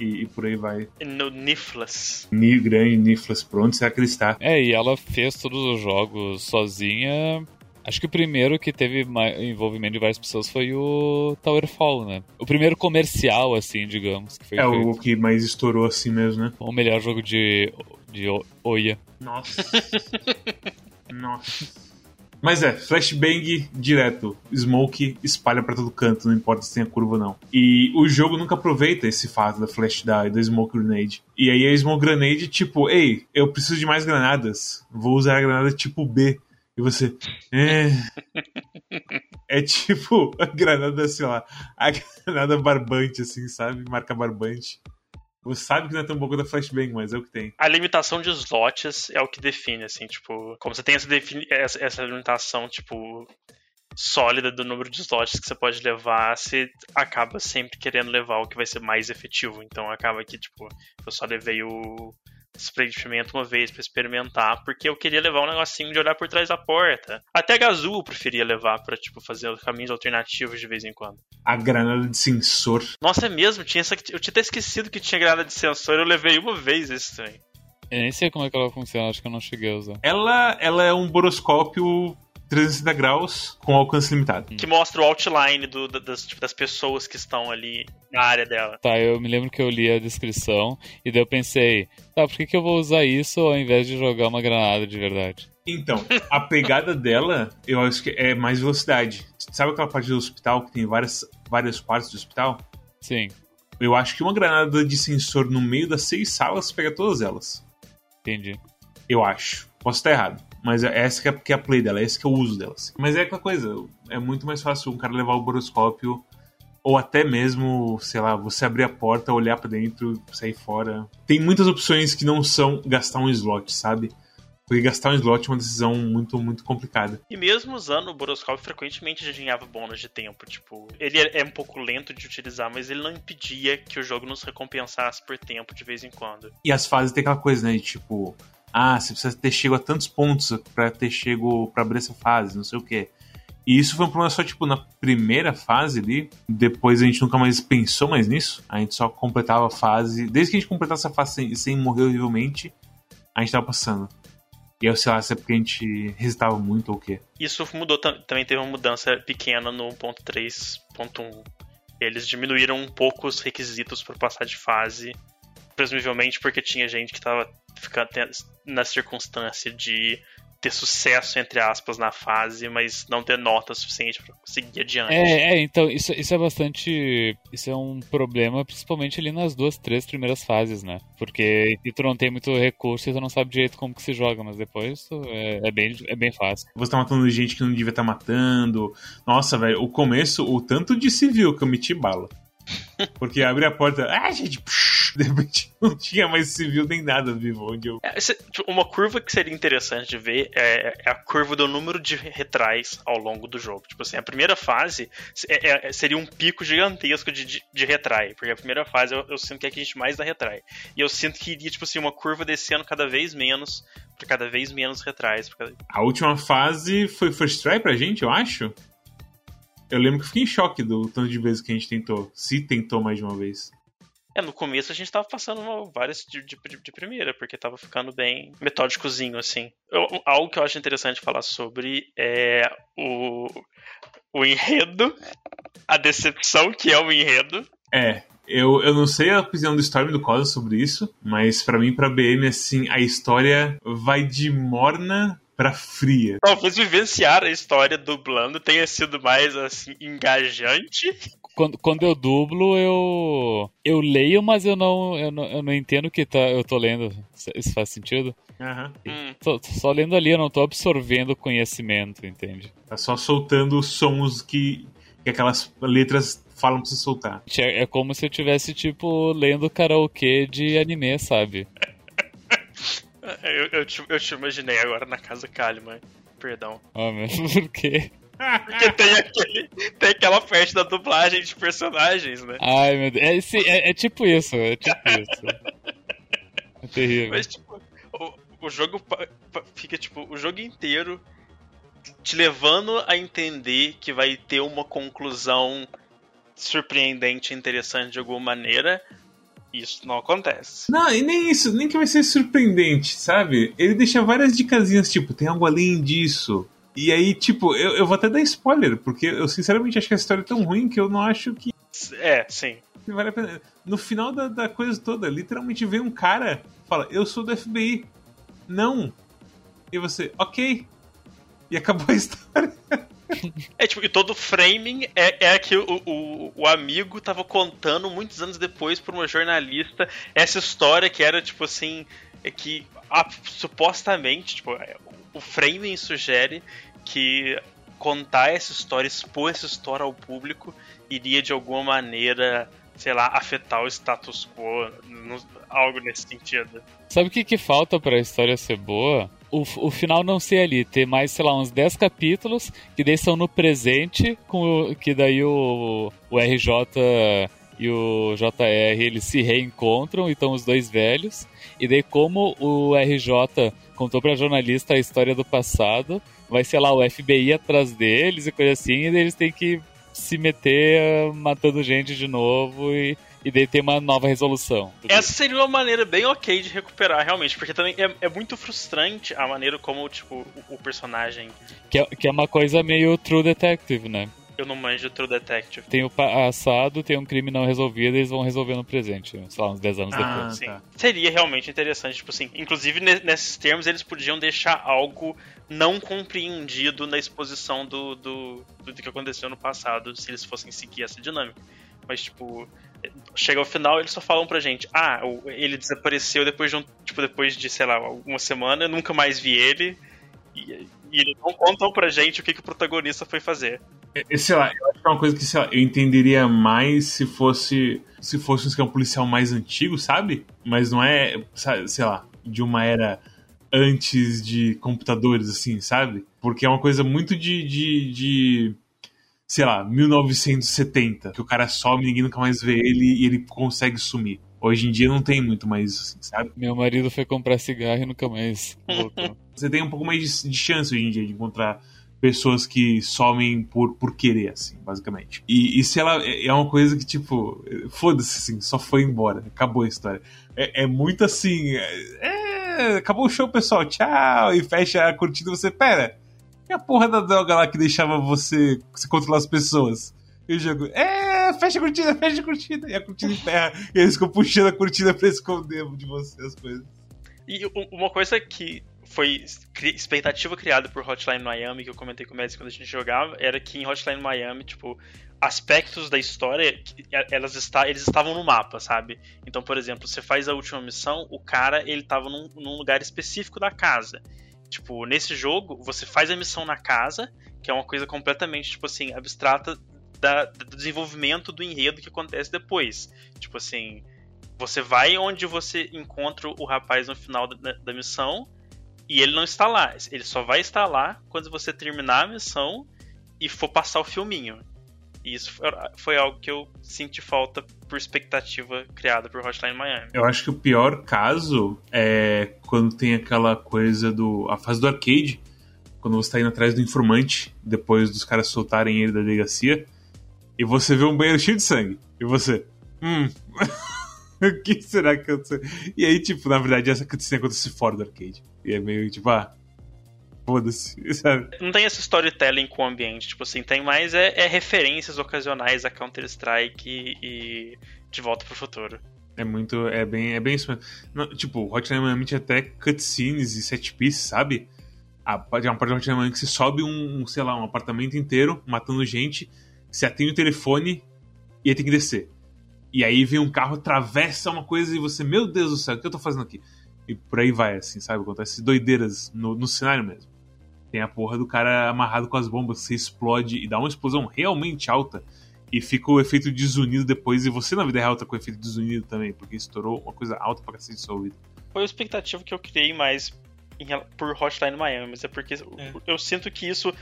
E, e por aí vai. No Niflas. Ni grande, Niflas, por onde será que ele está? É, e ela fez todos os jogos sozinha. Acho que o primeiro que teve envolvimento de várias pessoas foi o Towerfall, né? O primeiro comercial, assim, digamos, que foi É feito. o que mais estourou assim mesmo, né? O melhor jogo de, de Oia. Nossa. Nossa. Mas é, flashbang direto. Smoke espalha pra todo canto, não importa se tem a curva ou não. E o jogo nunca aproveita esse fato da flash da, da Smoke Grenade. E aí a Smoke Grenade, tipo, ei, eu preciso de mais granadas. Vou usar a granada tipo B. E você. É. É tipo a granada, sei lá, a granada barbante, assim, sabe? Marca barbante. Você sabe que não é tão boa da flashbang, mas é o que tem. A limitação de slots é o que define, assim, tipo, como você tem essa, essa, essa limitação, tipo, sólida do número de slots que você pode levar, você acaba sempre querendo levar o que vai ser mais efetivo. Então acaba que, tipo, eu só levei o spray de pimenta uma vez pra experimentar, porque eu queria levar um negocinho de olhar por trás da porta. Até Gazoo eu preferia levar pra, tipo, fazer caminhos alternativos de vez em quando. A granada de sensor. Nossa, é mesmo? Tinha essa, eu tinha até esquecido que tinha granada de sensor, eu levei uma vez esse também. Eu nem sei como é que ela funciona, acho que eu não cheguei a usar. Ela, ela é um boroscópio 360 graus com alcance limitado. que mostra o outline do- da- das, tipo, das pessoas que estão ali na área dela. Tá, eu me lembro que eu li a descrição e daí eu pensei, tá, por que, que eu vou usar isso ao invés de jogar uma granada de verdade? Então, a pegada dela, eu acho que é mais velocidade. Sabe aquela parte do hospital que tem várias, várias partes do hospital? Sim, Eu acho que uma granada de sensor no meio das seis salas pega todas elas. entendi. Eu acho. Posso estar errado, mas é essa que é, que é a play dela, é esse que é o uso dela. assim. Mas é aquela coisa, é muito mais fácil um cara levar o boroscópio ou até mesmo, sei lá, você abrir a porta, olhar pra dentro, sair fora. Tem muitas opções que não são gastar um slot, sabe? Porque gastar um slot é uma decisão muito, muito complicada. E mesmo usando o boroscópio, frequentemente já ganhava bônus de tempo. Tipo, ele é é um pouco lento de utilizar, mas ele não impedia que o jogo nos recompensasse por tempo de vez em quando. E as fases tem aquela coisa, né? de Tipo, ah, você precisa ter chego a tantos pontos pra ter chego pra abrir essa fase, não sei o quê. E isso foi um problema só, tipo, na primeira fase ali. Depois a gente nunca mais pensou mais nisso. A gente só completava a fase. Desde que a gente completasse a fase sem, sem morrer horrivelmente, a gente tava passando. E eu sei lá se é porque a gente resistava muito ou o quê. Isso mudou tam- também teve uma mudança pequena no 1.3.1. Eles diminuíram um pouco os requisitos para passar de fase, presumivelmente porque tinha gente que estava ficando na circunstância de ter sucesso entre aspas na fase, mas não ter nota suficiente para seguir adiante. É, é, então, isso, isso é bastante. Isso é um problema, principalmente ali nas duas, três primeiras fases, né? Porque e tu não tem muito recurso e tu não sabe direito como que se joga, mas depois é, é bem, é bem fácil. Você tá matando gente que não devia estar matando. Nossa, velho, o começo, o tanto de civil que eu meti bala. Porque abri a porta, ah, gente, psh, de repente não tinha mais civil nem nada vivo onde eu. É, tipo, uma curva que seria interessante de ver é, é a curva do número de retrais ao longo do jogo. Tipo assim, a primeira fase é- seria um pico gigantesco de, de, de retrai, porque a primeira fase eu, eu sinto que é a que a gente mais dá retrai. E eu sinto que iria, tipo assim, uma curva descendo cada vez menos, pra cada vez menos retrais. cada- A última fase foi First Try pra gente, eu acho. Eu lembro que fiquei em choque do tanto de vezes que a gente tentou. Se tentou mais de uma vez. É, no começo a gente tava passando uma- várias de, de, de primeira, porque tava ficando bem metódicozinho, assim. Eu- algo que eu acho interessante falar sobre é o, o enredo, a decepção que é o enredo. É, eu, eu não sei a opinião do Storm e do Cosa sobre isso, mas pra mim, pra BM, assim, a história vai de morna pra fria. Talvez vivenciar a história dublando tenha sido mais, assim, engajante. Quando, quando eu dublo, eu. Eu leio, mas eu não, eu não, eu não entendo o que tá, eu tô lendo. Isso faz sentido? Aham. Hum, Tô, tô só lendo ali, eu não tô absorvendo conhecimento, entende? Tá só soltando os sons que, que aquelas letras falam pra você soltar. É, é como se eu tivesse, tipo, lendo karaokê de anime, sabe? eu, eu, te, eu te imaginei agora na casa Kalimann. Perdão. Ah, mas por quê? Porque tem, aquele, tem aquela parte da dublagem de personagens, né? Ai, meu Deus. É, esse- é- é tipo isso, é tipo isso. É terrível. Mas, tipo, o, o jogo fica, tipo, o jogo inteiro te levando a entender que vai ter uma conclusão surpreendente e interessante de alguma maneira. Isso não acontece. Não, e nem isso, nem que vai ser surpreendente, sabe? Ele deixa várias dicasinhas, tipo, tem algo além disso. E aí, tipo, eu, eu vou até dar spoiler, porque eu sinceramente acho que a história é tão ruim que eu não acho que É, sim. vale. No final da, da coisa toda, literalmente vem um cara fala, eu sou do FBI. Não. E você, ok. E acabou a história. É tipo, e todo framing é, é que o, o, o amigo tava contando muitos anos depois pra uma jornalista essa história que era, tipo assim, é que ah, supostamente, tipo, é, o framing sugere que contar essa história, expor essa história ao público, iria de alguma maneira, sei lá, afetar o status quo, no- algo nesse sentido. Sabe o que, que falta pra história ser boa? O, o final não ser ali, ter mais, sei lá, uns 10 capítulos, que daí são no presente, com o- que daí o, o RJ e o JR eles se reencontram e estão os dois velhos. E daí, como o RJ contou pra jornalista a história do passado, vai ser lá o FBI atrás deles e coisa assim, e eles têm que se meter uh, matando gente de novo e, e daí tem uma nova resolução. Essa seria uma maneira bem ok de recuperar, realmente, porque também é, é muito frustrante a maneira como, tipo, o, o personagem. Que é, que é uma coisa meio True Detective, né? Eu não manjo True Detective. Tem o passado, tem um crime não resolvido e eles vão resolver no presente, sei lá, uns 10 anos Ah. depois. Sim. tá. Seria realmente interessante, tipo assim. Inclusive, ne- nesses termos, eles podiam deixar algo não compreendido na exposição do, do, do que aconteceu no passado, se eles fossem seguir essa dinâmica. Mas, tipo, chega ao final, eles só falam pra gente: ah, ele desapareceu depois de um, tipo, depois de, sei lá, alguma semana, eu nunca mais vi ele. E, e eles não contam pra gente o que, que o protagonista foi fazer. É, sei lá, eu acho que é uma coisa que, lá, eu entenderia mais se fosse. Se fosse um policial mais antigo, sabe? Mas não é, sei lá, de uma era antes de computadores, assim, sabe? Porque é uma coisa muito de, de, de sei lá, 1970, que o cara some, ninguém nunca mais vê ele e ele consegue sumir. Hoje em dia não tem muito mais isso, assim, sabe? Meu marido foi comprar cigarro e nunca mais voltou. Você tem um pouco mais de, de, chance hoje em dia de encontrar pessoas que somem por, por querer, assim, basicamente. E, e se ela é, é uma coisa que, tipo, foda-se, assim, só foi embora, acabou a história. É, é muito assim, é, é, acabou o show, pessoal, tchau, e fecha a cortina você, pera, e a porra da droga lá que deixava você, você controlar as pessoas? E o jogo, é, fecha a cortina, fecha a cortina. E a cortina emperra. e eles ficam puxando a cortina pra esconder de você as coisas. E uma coisa que foi expectativa criada por Hotline Miami, que eu comentei com o Médici quando a gente jogava, era que em Hotline Miami, tipo, aspectos da história, elas está, eles estavam no mapa, sabe? Então, por exemplo, você faz a última missão, o cara, ele tava num, num lugar específico da casa. Tipo, nesse jogo, você faz a missão na casa, que é uma coisa completamente, tipo assim, abstrata da, do desenvolvimento do enredo que acontece depois. Tipo assim, você vai onde você encontra o rapaz no final da, da missão e ele não está lá. Ele só vai estar lá quando você terminar a missão e for passar o filminho. E isso foi algo que eu senti falta por expectativa criada por Hotline Miami. Eu acho que o pior caso é quando tem aquela coisa do. a fase do arcade, quando você tá indo atrás do informante, depois dos caras soltarem ele da delegacia, e você vê um banheiro cheio de sangue. E você. Hum. o que será que aconteceu? E aí, tipo, na verdade, essa cutscene acontece fora do arcade. E é meio tipo, ah, foda-se, sabe? Não tem esse storytelling com o ambiente, tipo assim, tem mais é, é referências ocasionais a Counter-Strike e, e, De Volta pro Futuro. É muito, é bem, é bem isso mesmo. Não, tipo, Hotline Miami tinha até cutscenes e set pieces, sabe? A, parte de Hotline Miami que você sobe um, sei lá, um apartamento inteiro matando gente, você atende o telefone e aí tem que descer. E aí vem um carro, atravessa uma coisa e você, meu Deus do céu, o que eu tô fazendo aqui? E por aí vai, assim, sabe? Acontece doideiras no, no cenário mesmo. Tem a porra do cara amarrado com as bombas, você explode e dá uma explosão realmente alta. E fica o efeito desunido depois, e você na vida real tá com o efeito desunido também, porque estourou uma coisa alta cacete seu ouvido. Foi a expectativa que eu criei mais por Hotline Miami, mas é porque é. eu sinto que isso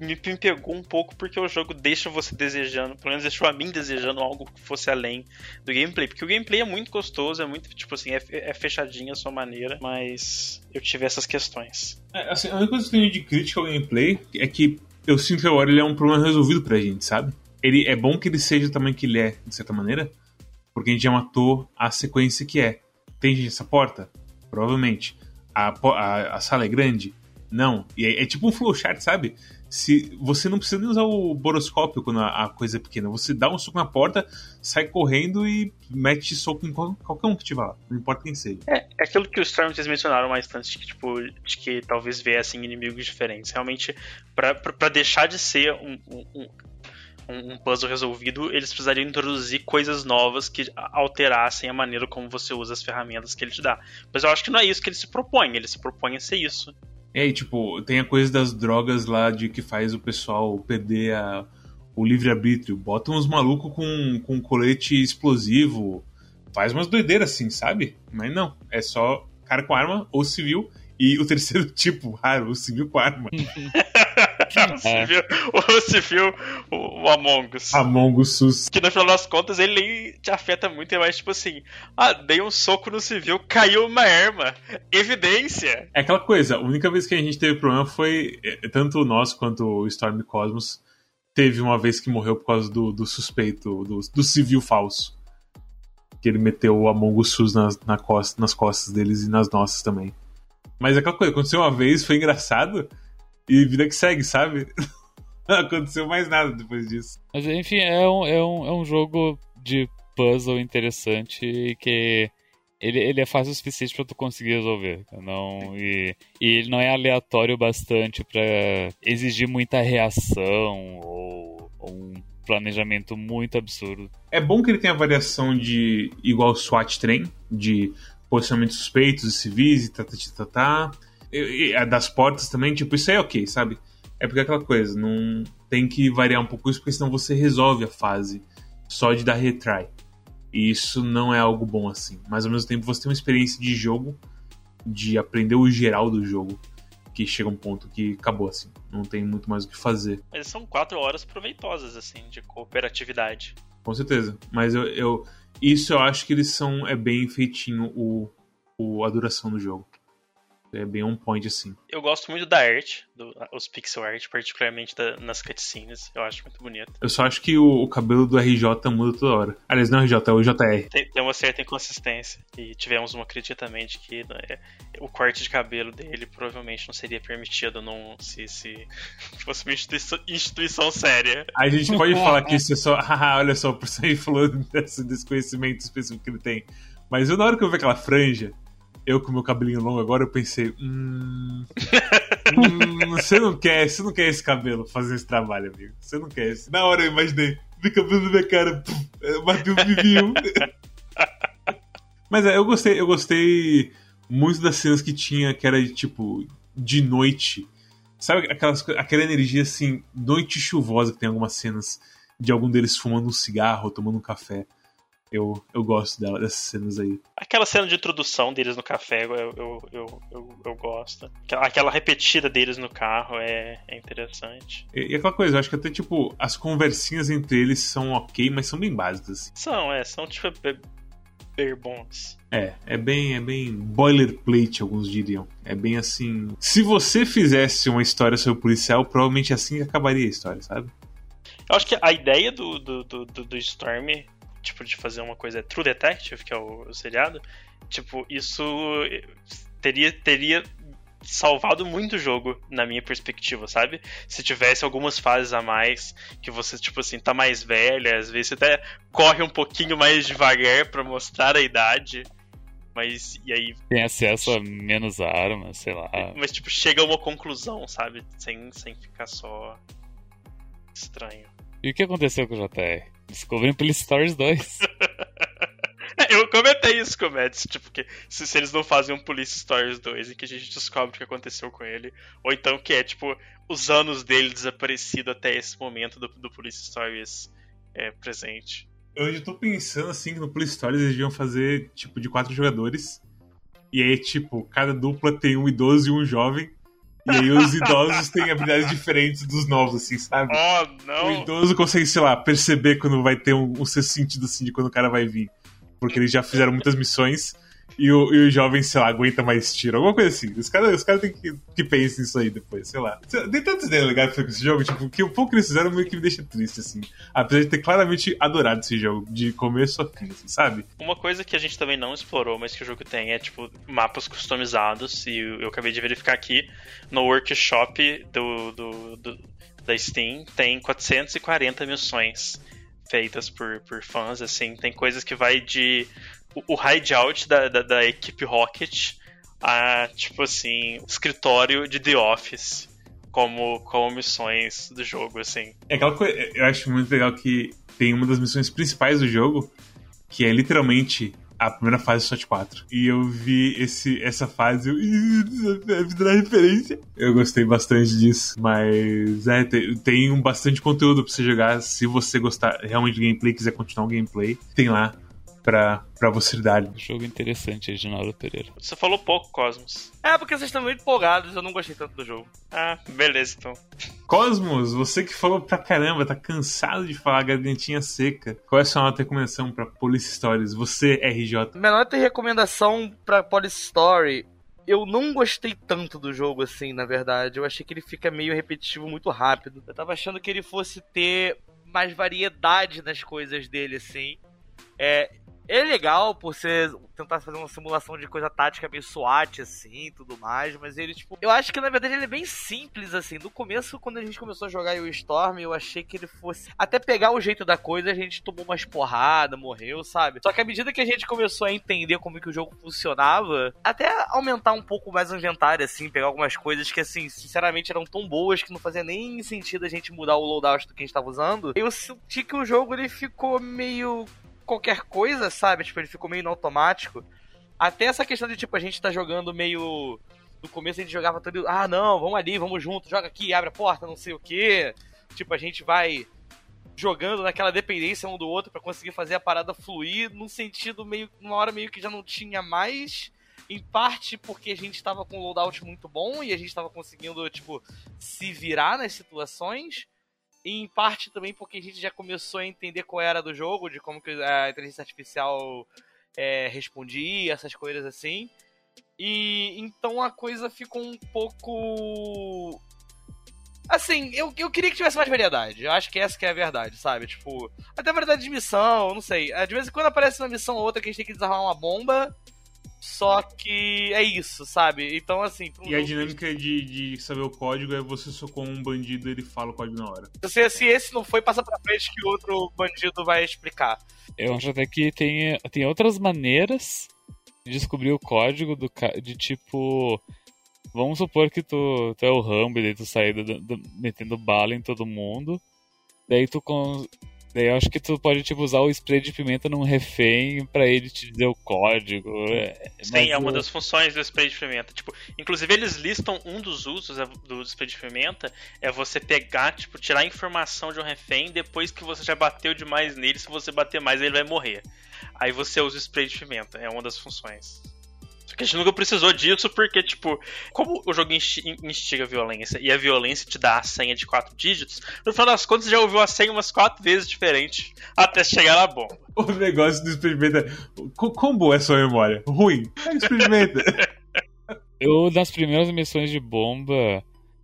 me pegou um pouco porque o jogo deixa você desejando, pelo menos deixou a mim desejando algo que fosse além do gameplay, porque o gameplay é muito gostoso, é muito, tipo assim, é, é fechadinho a sua maneira, mas eu tive essas questões. É, assim, a única coisa que eu tenho de crítica ao gameplay é que eu sinto que agora ele é um problema resolvido pra gente, sabe? Ele é bom que ele seja o tamanho que ele é, de certa maneira, porque a gente já matou a sequência que é. Tem gente nessa porta? Provavelmente a, a, a sala é grande? Não. E é, é, tipo um flowchart, sabe? Se você não precisa nem usar o boroscópio quando a, a, coisa é pequena. Você dá um soco na porta, sai correndo e mete soco em qualquer um que tiver lá. Não importa quem seja. É, é aquilo que os Stormers mencionaram mais antes, de que, tipo, de que talvez viessem inimigos diferentes. Realmente, para deixar de ser um, um, um, puzzle resolvido, eles precisariam introduzir coisas novas que alterassem a maneira como você usa as ferramentas que ele te dá. Mas eu acho que não é isso que ele se propõe, ele se propõe a ser isso. É, e tipo, tem a coisa das drogas lá de que faz o pessoal perder a, o livre-arbítrio. Bota uns malucos com, com colete explosivo, faz umas doideiras assim, sabe? Mas não, é só cara com arma ou civil. E o terceiro tipo raro, o civil com arma. você, viu, você viu o, o Among Us. Among Us. Que no final das contas ele nem te afeta muito, é mais tipo assim: ah, dei um soco no civil, caiu uma arma. Evidência. É aquela coisa, a única vez que a gente teve problema foi, é, tanto nós quanto o Storm Cosmos, teve uma vez que morreu por causa do, do suspeito, do, do civil falso. Que ele meteu o Among Us nas, na costa, nas costas deles e nas nossas também. Mas é aquela coisa, aconteceu uma vez, foi engraçado. E vida que segue, sabe? Não aconteceu mais nada depois disso. Mas enfim, é um, é um, é um jogo de puzzle interessante que ele, ele é fácil o suficiente para tu conseguir resolver. Não, e, e ele não é aleatório bastante para exigir muita reação ou, ou, um planejamento muito absurdo. É bom que ele tenha variação de igual SWAT Train, de posicionamentos suspeitos de civis e tá, tá, tá, tá. E a das portas também, tipo, isso aí é ok, sabe? É porque é aquela coisa, não tem que variar um pouco isso, porque senão você resolve a fase só de dar retry. E isso não é algo bom assim. Mas ao mesmo tempo você tem uma experiência de jogo, de aprender o geral do jogo, que chega um ponto que acabou assim. Não tem muito mais o que fazer. Mas são quatro horas proveitosas, assim, de cooperatividade. Com certeza. Mas eu, eu isso eu acho que eles são. É bem feitinho o, o, a duração do jogo. É bem on point, assim. Eu gosto muito da arte, do, os pixel art, particularmente da, nas cutscenes. Eu acho muito bonito. Eu só acho que o, o, cabelo do RJ muda toda hora. Aliás, não é o RJ, é o JR. Tem, tem uma certa inconsistência. E tivemos uma crítica também de que né, o corte de cabelo dele provavelmente não seria permitido num, se, se fosse uma instituição, instituição séria. A gente pode falar que isso é só. Haha, olha só, por sair falando desse desconhecimento específico que ele tem. Mas eu, na hora que eu vi aquela franja, eu com meu cabelinho longo agora, eu pensei, hum, hum, você não quer, você não quer esse cabelo fazer esse trabalho, amigo. Você não quer esse. Na hora eu imaginei, vi cabelo na minha cara, bateu um vivinho. Mas é, eu gostei, eu gostei muito das cenas que tinha, que era tipo, de noite. Sabe aquelas, aquela energia assim, noite chuvosa que tem algumas cenas de algum deles fumando um cigarro, tomando um café. Eu, eu gosto dela, dessas cenas aí. Aquela cena de introdução deles no café, eu, eu, eu, eu, eu gosto. Aquela repetida deles no carro é, é interessante. E, e, aquela coisa, eu acho que até, tipo, as conversinhas entre eles são ok, mas são bem básicas. Assim. São, é, são, tipo, bem bons. É, é bem, é bem boilerplate, alguns diriam. É bem assim. Se você fizesse uma história sobre o policial, provavelmente é assim acabaria a história, sabe? Eu acho que a ideia do, do, do, do Storm tipo, de fazer uma coisa True Detective, que é o, o seriado, tipo, isso teria, teria salvado muito o jogo, na minha perspectiva, sabe? Se tivesse algumas fases a mais, que você, tipo assim, tá mais velha, às vezes você até corre um pouquinho mais devagar para mostrar a idade. Mas, e aí. Tem acesso a menos armas, sei lá. Mas, tipo, chega a uma conclusão, sabe? Sem, sem ficar só. estranho. E o que aconteceu com o JR? Descobrindo Police Stories 2. Eu comentei isso com o Mads, tipo, que se, se, eles não fazem um Police Stories 2 em que a gente descobre o que aconteceu com ele, ou então que é, tipo, os anos dele desaparecido até esse momento do, do Police Stories é, presente. Eu já tô pensando, assim, que no Police Stories eles deviam fazer, tipo, de quatro jogadores, e aí, tipo, cada dupla tem um idoso e um jovem, e aí os idosos têm habilidades diferentes dos novos, assim, sabe? Oh, não. O idoso consegue, sei lá, perceber quando vai ter um, um sexto sentido, assim, de quando o cara vai vir. Porque eles já fizeram muitas missões e o, e o jovem, sei lá, aguenta mais tiro, alguma coisa assim. Os caras os cara têm que, que pensar nisso aí depois, sei lá. Tem tantas ideias legais com esse jogo, tipo, que o pouco que eles fizeram meio que me deixa triste, assim. Apesar de ter claramente adorado esse jogo, de começo a fim, assim, sabe? Uma coisa que a gente também não explorou, mas que o jogo tem é, tipo, mapas customizados, e eu, acabei de verificar aqui no workshop do, do, do da Steam, tem 440 missões feitas por, por fãs, assim, tem coisas que vai de o, hideout da, da, da, equipe Rocket a, tipo assim, escritório de The Office como, como missões do jogo, assim. É aquela coisa, eu acho muito legal que tem uma das missões principais do jogo, que é literalmente a primeira fase do SWAT 4. E eu vi esse, essa fase, eu deve dar referência. Eu gostei bastante disso. Mas é, tem, tem um bastante conteúdo pra você jogar. Se você gostar realmente de gameplay, quiser continuar o gameplay, tem lá pra, pra você dar. Jogo interessante, Reginaldo Pereira. Você falou pouco, Cosmos. É, porque vocês estão muito empolgados, eu não gostei tanto do jogo. Ah, beleza, então. Cosmos, você que falou pra caramba, tá cansado de falar gargantinha seca. Qual é a sua nota de recomendação pra Police Stories? Você, RJ. Minha nota de recomendação pra Police Story eu não gostei tanto do jogo assim, na verdade. Eu achei que ele fica meio repetitivo muito rápido. Eu tava achando que ele fosse ter mais variedade nas coisas dele, assim. É, é legal por você tentar fazer uma simulação de coisa tática meio SWAT, assim, tudo mais, mas ele, tipo, eu acho que na verdade ele é bem simples, assim. No começo, quando a gente começou a jogar o Storm, eu achei que ele fosse. Até pegar o jeito da coisa, a gente tomou umas porradas, morreu, sabe? Só que à medida que a gente começou a entender como que o jogo funcionava, até aumentar um pouco mais o inventário, assim, pegar algumas coisas que, assim, sinceramente eram tão boas que não fazia nem sentido a gente mudar o loadout do que a gente tava usando, eu senti que o jogo ele ficou meio qualquer coisa, sabe? Tipo, ele ficou meio no automático. Até essa questão de, tipo, a gente tá jogando meio. No começo a gente jogava todo. Ah, não, vamos ali, vamos junto, joga aqui, abre a porta, não sei o quê. Tipo, a gente vai jogando naquela dependência um do outro para conseguir fazer a parada fluir num sentido meio. Uma hora meio que já não tinha mais. Em parte porque a gente estava com um loadout muito bom e a gente estava conseguindo, tipo, se virar nas situações. E em parte também porque a gente já começou a entender qual era do jogo, de como que a inteligência artificial é, respondia, essas coisas assim. E então a coisa ficou um pouco. Assim, eu, eu queria que tivesse mais variedade. Eu acho que essa que é a verdade, sabe? Tipo, até variedade de missão, não sei. De vez em quando aparece uma missão ou outra que a gente tem que desarmar uma bomba. Só que é isso, sabe? Então, assim. Um e a dinâmica de, de saber o código é você socorrer um bandido e ele fala o código na hora. Se, se esse não foi, passa pra frente que o outro bandido vai explicar. Eu acho até que tem, tem outras maneiras de descobrir o código do, de tipo. Vamos supor que tu, tu é o Rambo e tu sair do, do, metendo bala em todo mundo. Daí tu, Daí eu acho que tu pode, tipo, usar o spray de pimenta num refém para ele te dizer o código. É, Sim, é uma das funções do spray de pimenta. Tipo, inclusive eles listam um dos usos do spray de pimenta é você pegar, tipo, tirar a informação de um refém depois que você já bateu demais nele. Se você bater mais, ele vai morrer. Aí você usa o spray de pimenta, é uma das funções. Porque a gente nunca precisou disso, porque, tipo, como o jogo instiga a violência e a violência te dá a senha de quatro dígitos, no final das contas já ouviu a senha umas quatro vezes diferentes até chegar na bomba. O negócio do experimenta. Quão boa é sua memória? Ruim. Experimenta. eu, nas primeiras missões de bomba,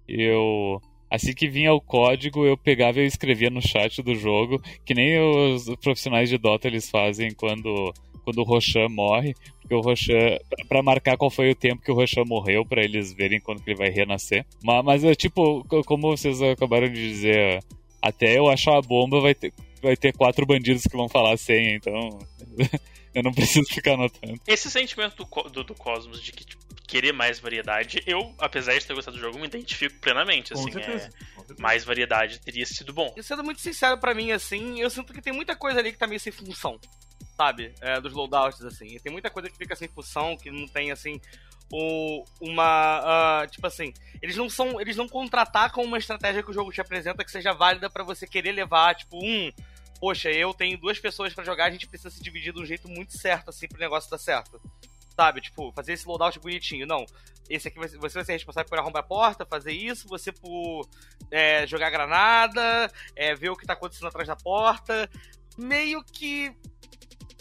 eu. Assim que vinha o código, eu pegava e escrevia no chat do jogo, que nem os profissionais de Dota eles fazem quando quando o Roshan morre, porque o Roshan, para marcar qual foi o tempo que o Roshan morreu, para eles verem quando que ele vai renascer. Mas, mas é tipo, como vocês acabaram de dizer, até eu achar a bomba vai ter, vai ter quatro bandidos que vão falar senha, então eu não preciso ficar anotando. Esse sentimento do, do, do Cosmos de que tipo, querer mais variedade, eu, apesar de ter gostado do jogo, me identifico plenamente. Assim, é, mais variedade teria sido bom. E sendo muito sincero para mim, assim, eu sinto que tem muita coisa ali que tá meio sem função sabe? É, dos loadouts, assim. E tem muita coisa que fica sem função, que não tem, assim, o, uma. Uh, tipo assim, eles não são. Eles não contra-atacam uma estratégia que o jogo te apresenta que seja válida para você querer levar, tipo, um. Poxa, eu tenho duas pessoas para jogar, a gente precisa se dividir de um jeito muito certo, assim, pro negócio dar certo. Sabe? Tipo, fazer esse loadout bonitinho. Não. Esse aqui você vai ser responsável por arrombar a porta, fazer isso, você por é, jogar granada, é, ver o que tá acontecendo atrás da porta. Meio que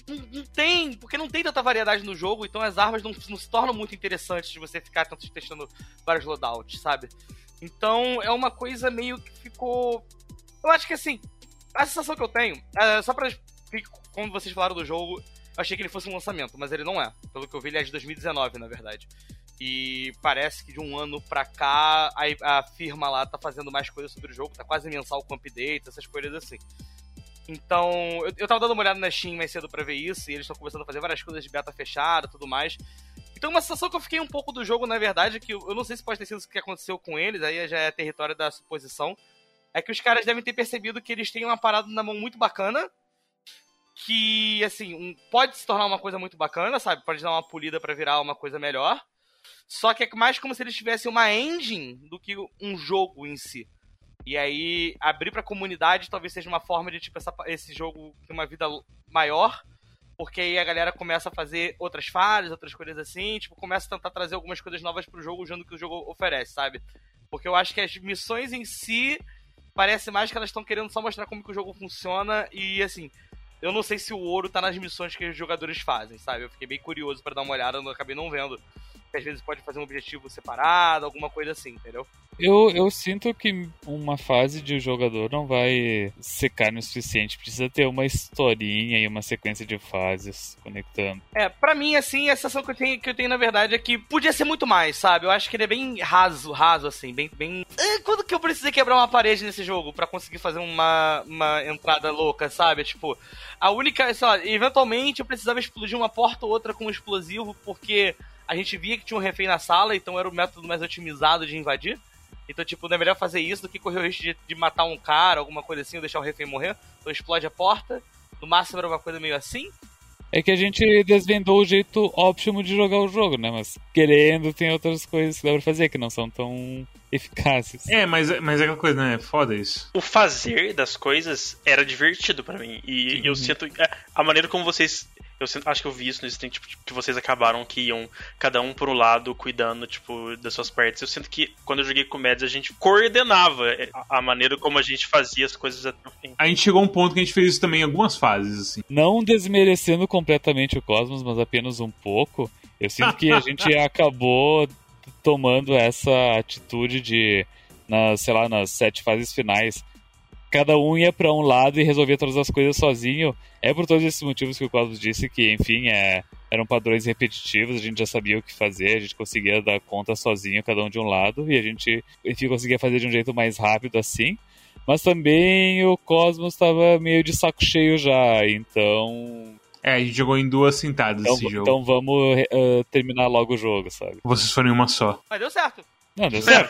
não, tem, porque não tem tanta variedade no jogo, então as armas não, não se tornam muito interessantes de você ficar tanto testando vários loadouts, sabe? Então é uma coisa meio que ficou. Eu acho que assim, a sensação que eu tenho, é, só pra. Quando vocês falaram do jogo, achei que ele fosse um lançamento, mas ele não é. Pelo que eu vi, ele é de 2019, na verdade. E parece que de um ano pra cá a, a firma lá tá fazendo mais coisas sobre o jogo, tá quase mensal com updates, essas coisas assim. Então, eu, eu tava dando uma olhada na Steam mais cedo pra ver isso, e eles estão começando a fazer várias coisas de beta fechada e tudo mais. Então, uma sensação que eu fiquei um pouco do jogo, na verdade, é que eu, não sei se pode ter sido o que aconteceu com eles, aí já é território da suposição, é que os caras devem ter percebido que eles têm uma parada na mão muito bacana, que, assim, um, pode se tornar uma coisa muito bacana, sabe? Pode dar uma polida para virar uma coisa melhor. Só que é mais como se eles tivessem uma engine do que um jogo em si. E aí, abrir pra comunidade talvez seja uma forma de, tipo, essa, esse jogo ter uma vida maior. Porque aí a galera começa a fazer outras falhas, outras coisas assim, tipo, começa a tentar trazer algumas coisas novas pro jogo usando o que o jogo oferece, sabe? Porque eu acho que as missões em si parece mais que elas estão querendo só mostrar como que o jogo funciona e assim, eu não sei se o ouro tá nas missões que os jogadores fazem, sabe? Eu fiquei bem curioso para dar uma olhada, não acabei não vendo que às vezes pode fazer um objetivo separado, alguma coisa assim, entendeu? Eu, eu sinto que uma fase de jogador não vai secar o suficiente. Precisa ter uma historinha e uma sequência de fases conectando. É, pra mim, assim, a sensação que eu tenho, que eu tenho na verdade, é que podia ser muito mais, sabe? Eu acho que ele é bem raso, raso, assim, bem. bem... É, quando que eu precisei quebrar uma parede nesse jogo para conseguir fazer uma, uma entrada louca, sabe? Tipo, a única. Sei lá, eventualmente eu precisava explodir uma porta ou outra com um explosivo, porque a gente via que tinha um refém na sala, então era o método mais otimizado de invadir. Então, tipo, não é melhor fazer isso do que correr o risco de, de matar um cara, alguma coisa assim, ou deixar o refém morrer. Então explode a porta. No máximo era uma coisa meio assim. É que a gente desvendou o jeito óptimo de jogar o jogo, né? Mas querendo, tem outras coisas que dá pra fazer que não são tão eficazes. É, mas, mas é aquela coisa, né? Foda isso. O fazer das coisas era divertido pra mim. E eu sinto. é, A maneira como vocês. Eu sinto- acho que eu vi isso no Stream, tipo, que vocês acabaram que iam cada um por um lado, cuidando, tipo, das suas partes. Eu sinto que quando eu joguei com o Mads, a gente coordenava é, a, a maneira como a gente fazia as coisas até o fim. A gente chegou a um ponto que a gente fez isso também em algumas fases, assim. Não desmerecendo completamente o Cosmos, mas apenas um pouco. Eu sinto que a gente acabou tomando essa atitude de, nas, sei lá, nas sete fases finais, cada um ia pra um lado e resolvia todas as coisas sozinho. É por todos esses motivos que o Cosmos disse que, enfim, é, eram padrões repetitivos, a gente já sabia o que fazer, a gente conseguia dar conta sozinho, cada um de um lado, e a gente, enfim, conseguia fazer de um jeito mais rápido assim. Mas também o Cosmos estava meio de saco cheio já, então. É, a gente jogou em duas sentadas Então, esse jogo. então vamos eh, terminar logo o jogo, sabe? Vocês foram em uma só. Mas deu certo. Não, deu certo.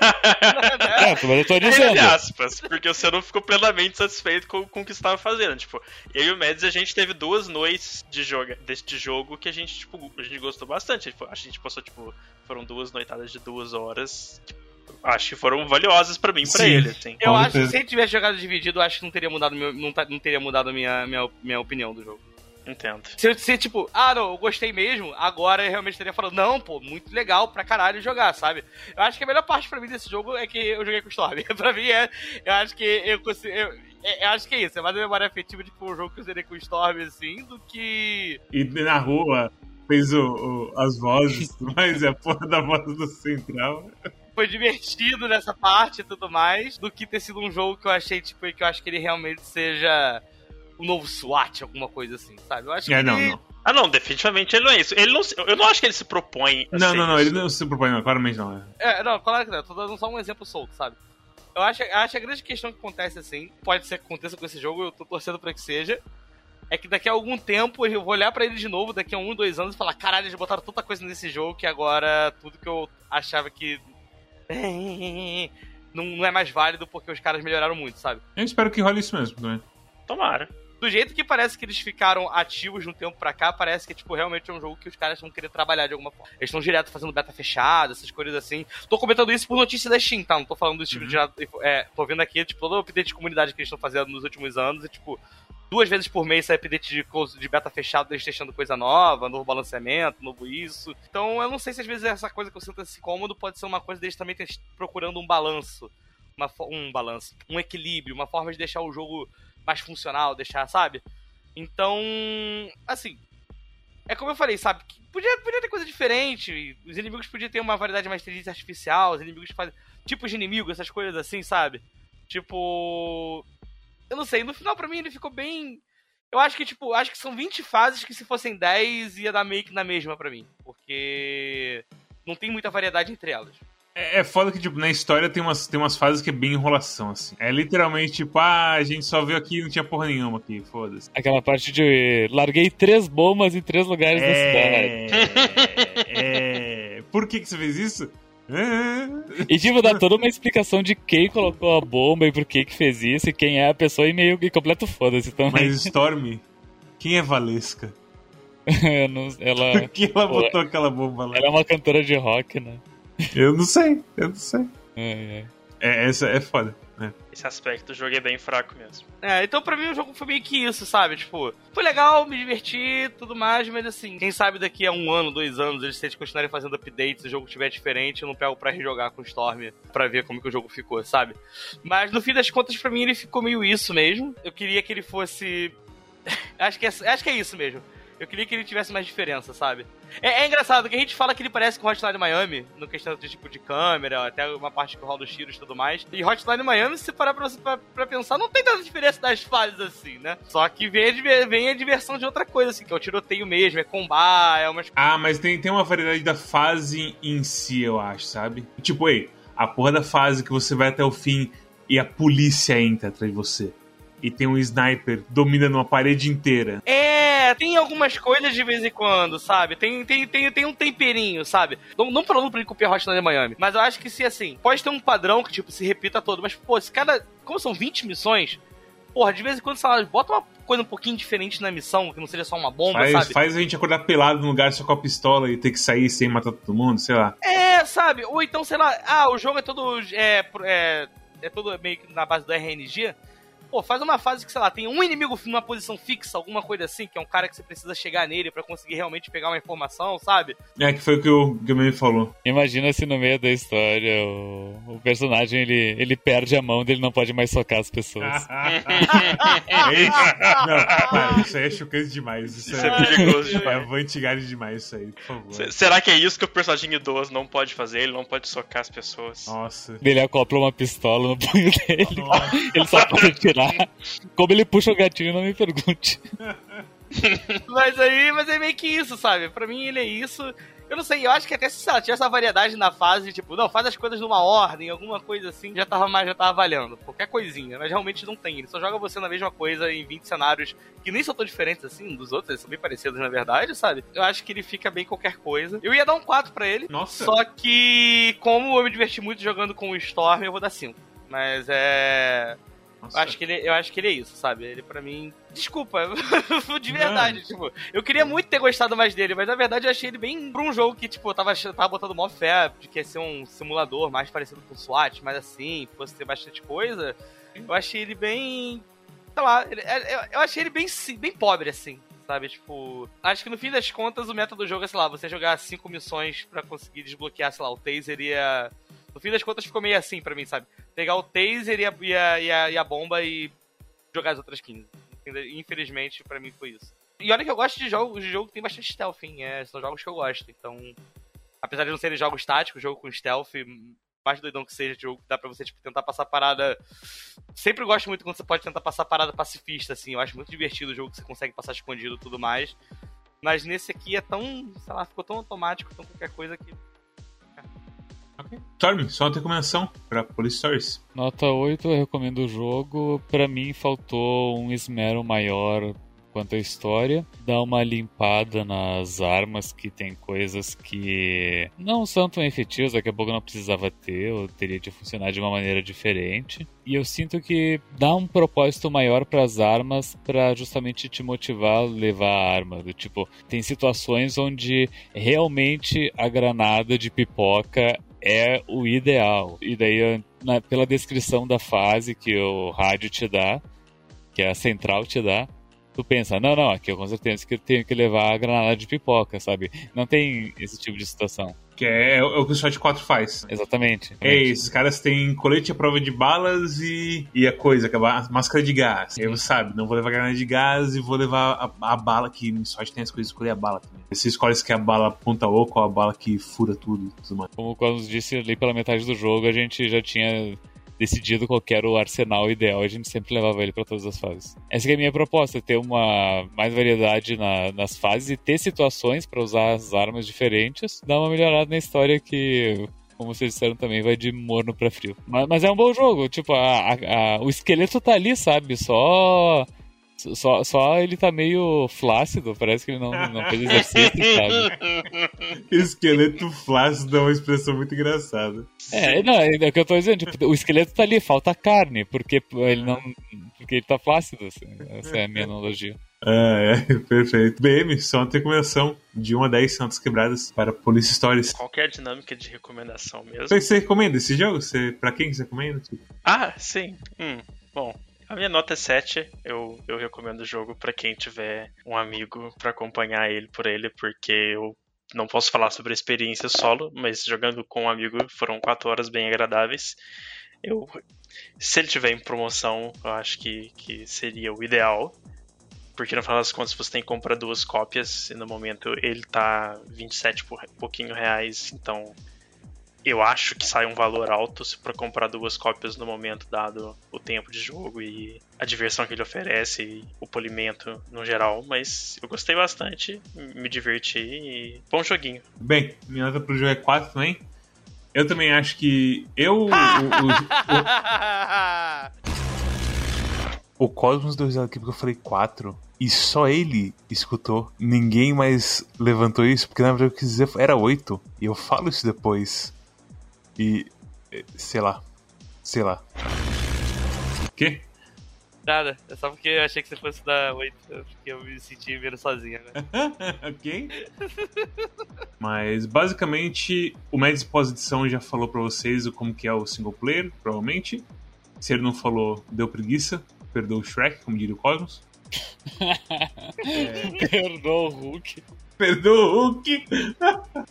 certo, mas eu tô dizendo. Entre aspas, porque você não ficou plenamente satisfeito com, com o que estava fazendo. Tipo, eu e o Mads, a gente teve duas noites de jogo, deste jogo que a gente, tipo, a gente gostou bastante. Tipo, A gente passou, tipo, foram duas noitadas de duas horas. Tipo, acho que foram valiosas pra mim e pra Sim. ele, assim. Eu acho que se ele tivesse jogado dividido, eu acho que não teria mudado, meu, não, tá- não teria mudado a minha, minha, minha opinião do jogo. Entendo. Se eu se, tipo, ah, não, eu gostei mesmo, agora eu realmente teria falado, não, pô, muito legal pra caralho jogar, sabe? Eu acho que a melhor parte pra mim desse jogo é que eu joguei com o Storm. pra mim é. Eu acho que eu consigo. Eu, é- eu acho que é isso, é mais a memória afetiva de tipo, um jogo que eu zerei com o Storm, assim, do que. E na rua fez o, o- as vozes, mas é a porra da voz do central. Foi divertido nessa parte e tudo mais, do que ter sido um jogo que eu achei, tipo, que eu acho que ele realmente seja o novo SWAT, alguma coisa assim, sabe? Eu acho É, que não, não. Ah, não, definitivamente ele não é isso. Ele não, eu não acho que ele se propõe. a Não, ser não, não, isso. ele não se propõe, não, claramente não. É. É, não, claro que não. Tô dando só um exemplo solto, sabe? Eu acho, eu acho que a grande questão que acontece assim, pode ser que aconteça com esse jogo, eu tô torcendo pra que seja, é que daqui a algum tempo eu vou olhar pra ele de novo, daqui a um, dois anos, e falar: caralho, eles botaram tanta coisa nesse jogo que agora tudo que eu achava que. Não, não é mais válido porque os caras melhoraram muito, sabe? Eu espero que role isso mesmo também. Tomara. Do jeito que parece que eles ficaram ativos de um tempo pra cá, parece que, tipo, realmente é um jogo que os caras vão querer trabalhar de alguma forma. Eles estão direto fazendo beta fechada, essas coisas assim. Tô comentando isso por notícia da Steam, tá? Não tô falando do tipo de. É, tô vendo aqui, tipo, todo o update de comunidade que eles estão fazendo nos últimos anos e, tipo, duas vezes por mês sai update de, de beta fechado, eles testando coisa nova, novo balanceamento, novo isso. Então eu não sei se às vezes essa coisa que eu sinto esse cômodo pode ser uma coisa deles também procurando um balanço. Uma, um balanço, um equilíbrio, uma forma de deixar o jogo mais funcional, deixar, sabe? Então, assim, é como eu falei, sabe? Podia, podia ter coisa diferente. Os inimigos podiam ter uma variedade mais de inteligência artificial. Os inimigos fazem. Tipos de inimigo, essas coisas assim, sabe? Tipo. Eu não sei, no final pra mim ele ficou bem. Eu acho que, tipo, acho que são 20 fases que se fossem 10 ia dar meio que na mesma pra mim. Porque. Não tem muita variedade entre elas. É, é foda que, tipo, na história tem umas, tem umas fases que é bem enrolação, assim. É literalmente, tipo, ah, a gente só veio aqui e não tinha porra nenhuma aqui, foda-se. Aquela parte de larguei três bombas em três lugares da cidade. É, é. Por que, que você fez isso? É. E tipo, dá toda uma explicação de quem colocou a bomba e por que que fez isso e quem é a pessoa e meio que completo foda-se também. Mas Storm, quem é Valesca? Não- ela, Por que ela Pô, botou aquela bomba lá? ela é uma cantora de rock, né? Eu não sei, eu não sei. É, é. É, essa é foda. né? Esse aspecto do jogo é bem fraco mesmo. É, então pra mim o jogo foi meio que isso, sabe? Tipo, foi legal, me diverti, tudo mais, mas assim, quem sabe daqui a um ano, dois anos, eles se eles continuarem fazendo updates, o jogo estiver diferente, eu não pego pra rejogar com o Storm pra ver como que o jogo ficou, sabe? Mas no fim das contas, pra mim, ele ficou meio isso mesmo. Eu queria que ele fosse. acho, que é, acho que é isso mesmo. Eu queria que ele tivesse mais diferença, sabe? É, é engraçado que a gente fala que ele parece com Hotline Miami, no questão de tipo de câmera, até uma parte que rola os tiros e tudo mais. E Hotline Miami, se parar pra, pra, pra pensar, não tem tanta diferença das fases assim, né? Só que vem vem a diversão de outra coisa, assim, que é o tiroteio mesmo, é combar, é umas. Ah, mas tem, tem uma variedade da fase em si, eu acho, sabe? Tipo, ei, a porra da fase que você vai até o fim e a polícia entra atrás de você. E tem um sniper dominando uma parede inteira. É, tem algumas coisas de vez em quando, sabe? Tem, tem, tem, tem um temperinho, sabe? Não, não falando pra ele copiar Hotline Miami, mas eu acho que se assim, pode ter um padrão que, tipo, se repita todo, mas, pô, se cada. Como são 20 missões, porra, de vez em quando, sei lá, bota uma coisa um pouquinho diferente na missão, que não seja só uma bomba, Faz, sabe? faz a gente acordar pelado num lugar só com a pistola e ter que sair sem matar todo mundo, sei lá. É, sabe? Ou então, sei lá, ah, o jogo é todo. É, é, é todo meio que na base do RNG. Pô, faz uma fase que, sei lá, tem um inimigo numa posição fixa, alguma coisa assim, que é um cara que você precisa chegar nele pra conseguir realmente pegar uma informação, sabe? É, que foi o que o Game falou. Imagina se no meio da história o, o personagem ele, ele perde a mão dele não pode mais socar as pessoas. É isso? Não, para, isso aí é chocante demais. Isso, Isso é perigoso É demais. vantigagem demais isso aí, por favor. Se- Será que é isso que o personagem idoso não pode fazer? Ele não pode socar as pessoas. Nossa. Ele acopla uma pistola no punho dele. Nossa. Ele só pode tirar. Como ele puxa o gatilho, não me pergunte. Mas aí, mas é meio que isso, sabe? Pra mim ele é isso. Eu não sei, eu acho que até se lá, tivesse essa variedade na fase, tipo, não, faz as coisas numa ordem, alguma coisa assim, já tava mais, já tava valendo. Qualquer coisinha, mas realmente não tem. Ele só joga você na mesma coisa em 20 cenários que nem são tão diferentes assim um dos outros, eles são bem parecidos na verdade, sabe? Eu acho que ele fica bem qualquer coisa. Eu ia dar um 4 pra ele, Nossa. só que como eu me diverti muito jogando com o Storm, eu vou dar 5. Mas é. Nossa. Eu acho, que ele, eu acho que ele é isso, sabe? Ele pra mim. Desculpa, de verdade, tipo, eu queria muito ter gostado mais dele, mas na verdade eu achei ele bem pra um jogo que, tipo, eu tava, tava botando mó fé de que ia ser um simulador mais parecido com o SWAT, mas assim, fosse ter bastante coisa. Eu achei ele bem. Sei lá, ele- é- eu, achei ele bem, bem pobre, assim. Sabe, tipo. Acho que no fim das contas o método do jogo é, sei lá, você jogar cinco missões pra conseguir desbloquear, sei lá, o taser e a. No fim das contas ficou meio assim pra mim, sabe? Pegar o taser e a, e a, e a, e a bomba e jogar as outras 15. Infelizmente, pra mim foi isso. E olha que eu gosto de jogos de jogo que tem bastante stealth, hein? É, são jogos que eu gosto. Então, apesar de não serem jogos táticos, jogo com stealth, mais doidão que seja, jogo que dá pra você tipo, tentar passar parada. Sempre gosto muito quando você pode tentar passar parada pacifista, assim. Eu acho muito divertido o jogo que você consegue passar escondido e tudo mais. Mas nesse aqui é tão, sei lá, ficou tão automático, tão qualquer coisa que. Storm, só uma recomendação pra Police Stories. Nota 8, eu recomendo o jogo. Pra mim faltou um esmero maior quanto à história. Dá uma limpada nas armas, que tem coisas que não são tão efetivas, daqui a pouco não precisava ter, ou teria de funcionar de uma maneira diferente. E eu sinto que dá um propósito maior para as armas para justamente te motivar a levar a arma. Do tipo, tem situações onde realmente a granada de pipoca é o ideal. E daí, na- pela descrição da fase que o rádio te dá, que a central te dá, tu pensa, não, não, aqui eu com certeza que eu tenho que levar a granada de pipoca, sabe? Não tem esse tipo de situação. Que é, é o que o SWAT 4 faz. Exatamente. É, esses caras têm colete à prova de balas e, e a coisa, que é a máscara de gás. E aí você sabe, não vou levar granada de gás e vou levar a, a bala, que no SWAT tem as coisas de escolher a bala também. Você escolhe se quer a bala ponta oco ou a bala que fura tudo tudo mais. Como quando disse ali pela metade do jogo, a gente já tinha decidido qual era o arsenal ideal, a gente sempre levava ele para todas as fases. Essa é a minha proposta, ter uma mais variedade na- nas fases e ter situações para usar as armas diferentes, dar uma melhorada na história que como vocês disseram também, vai de morno pra frio. Mas, mas é um bom jogo, tipo, a- a- a- o esqueleto tá ali, sabe? Só, só. Só ele tá meio flácido, parece que ele não, não fez exercício, sabe? Esqueleto flácido é uma expressão muito engraçada. É, não, é o que eu tô dizendo, tipo, o esqueleto tá ali, falta carne, porque ele não. Porque ele tá flácido, assim. Essa é a minha analogia. Ah, é, perfeito. BM, só uma recomendação de 1 a 10 santas quebradas para Police Stories. Qual que é a dinâmica de recomendação mesmo? Você, você recomenda esse jogo? Você, pra quem que você recomenda? Ah, sim. Hum, bom. A minha nota é 7. Eu, eu recomendo o jogo pra quem tiver um amigo pra acompanhar ele por ele, porque eu não posso falar sobre a experiência solo, mas jogando com um amigo foram 4 horas bem agradáveis. Eu, se ele tiver em promoção, eu acho que, que seria o ideal. Porque no final das contas você tem que comprar duas cópias e no momento ele tá 27 por pouquinho reais, então eu acho que sai um valor alto se para comprar duas cópias no momento dado o tempo de jogo e a diversão que ele oferece e o polimento no geral, mas eu gostei bastante, me diverti e bom joguinho. Bem, minha nota pro jogo é 4 também. Eu também acho que eu. o- o- o- O Cosmos deu risada aqui porque eu falei 4 e só ele escutou. Ninguém mais levantou isso, porque na verdade eu quis dizer era 8. E eu falo isso depois. E. eh, sei lá. Sei lá. Quê? Nada, é só porque eu achei que você fosse dar 8, porque eu me senti vendo sozinho, né? ok? Mas basicamente o Mads pós-edição já falou pra vocês o como que é o single player, provavelmente. Se ele não falou, deu preguiça, perdoa o Shrek, como diria o Cosmos. É, Perdoa o Hulk. perdoa o Hulk,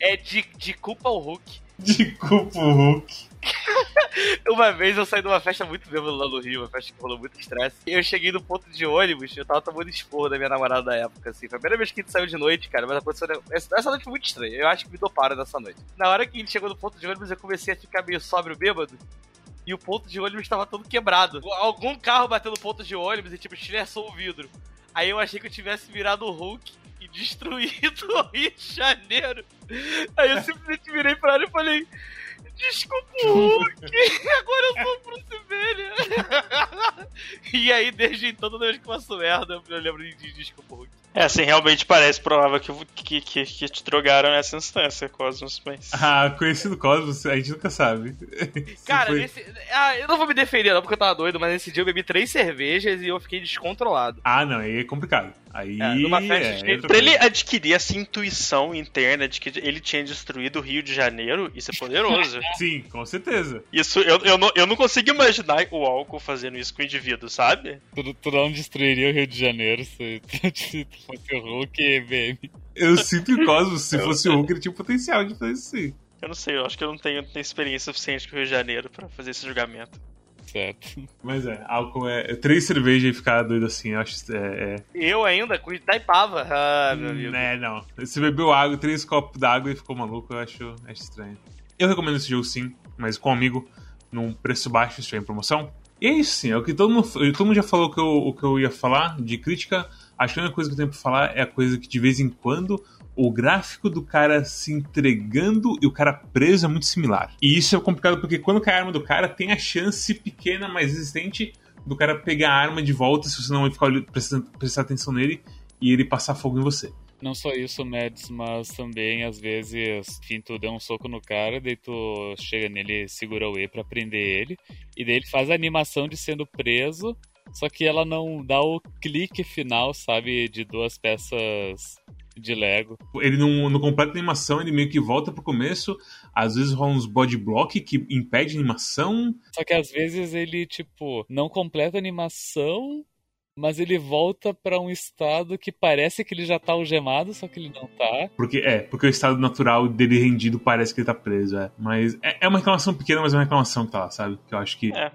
É de, de culpa ao Hulk. De culpa o Hulk. Uma vez eu saí de uma festa muito bêbado lá no Rio, uma festa que rolou muito estresse. Eu cheguei no ponto de ônibus, eu tava tomando esporro da minha namorada da época, assim. Foi a primeira vez que a gente saiu de noite, cara, mas aconteceu. Essa noite foi muito estranha. Eu acho que me doparam nessa noite. Na hora que a gente chegou no ponto de ônibus, eu comecei a ficar meio sóbrio bêbado. E o ponto de ônibus estava todo quebrado. Algum carro bateu no ponto de ônibus e, tipo, estilhaçou o vidro. Aí eu achei que eu tivesse virado o Hulk e destruído o Rio de Janeiro. Aí eu simplesmente virei pra ela e falei: Desculpa o Hulk, agora eu sou o Bruce Banner. e aí, desde então, toda vez que eu faço merda, eu lembro de desculpa o Hulk. É, assim, realmente parece provável que, que, que, que te drogaram nessa instância, Cosmos, mas. Ah, conhecido Cosmos, a gente nunca sabe. Cara, foi- nesse. Ah, eu não vou me defender, não, porque eu tava doido, mas nesse dia eu bebi três cervejas e eu fiquei descontrolado. Ah, não, aí é complicado. Aí. É, numa festa de é, Pra ele adquirir essa intuição interna de que ele tinha destruído o Rio de Janeiro, isso é poderoso. Sim, com certeza. Isso, eu, eu, não, eu não consigo imaginar o álcool fazendo isso com o indivíduo, sabe? Não destruiria o Rio de Janeiro se, fosse o Hulk e BM. Eu sinto que o Cosmos, se fosse o Hulk, ele tinha o potencial de fazer isso sim. Eu não sei, eu acho que eu não tenho, não tenho experiência suficiente com o Rio de Janeiro pra fazer esse julgamento. Certo. Mas é, álcool é. é Três cervejas e ficar doido assim, eu acho. É, é, Eu ainda com Itaipava. Ah, meu amigo. né, não. Você bebeu água, três copos d'água e ficou maluco, eu acho, acho estranho. Eu recomendo esse jogo sim, mas com um amigo, num preço baixo, se estiver em promoção. E é isso sim, é o que todo mundo, todo mundo já falou o que, eu, o que eu ia falar de crítica. Acho que a única coisa que eu tenho pra falar é a coisa que de vez em quando o gráfico do cara se entregando e o cara preso é muito similar. E isso é complicado porque quando cai a arma do cara, tem a chance pequena, mas existente, do cara pegar a arma de volta se você não ficar prestando, prestar atenção nele e ele passar fogo em você. Não só isso, Mads, mas também às vezes, enfim, tu deu um soco no cara, daí tu chega nele, segura o E pra prender ele, e daí ele faz a animação de sendo preso, só que ela não dá o clique final, sabe, de duas peças de Lego. Ele não, não completa a animação, ele meio que volta pro começo. Às vezes rola uns body block que impede a animação. Só que às vezes ele, tipo, não completa a animação, mas ele volta pra um estado que parece que ele já tá algemado, só que ele não tá. Porque é, porque o estado natural dele rendido parece que ele tá preso, é. Mas é, é uma reclamação pequena, mas é uma reclamação que tá lá, sabe? Que eu acho que. É, É,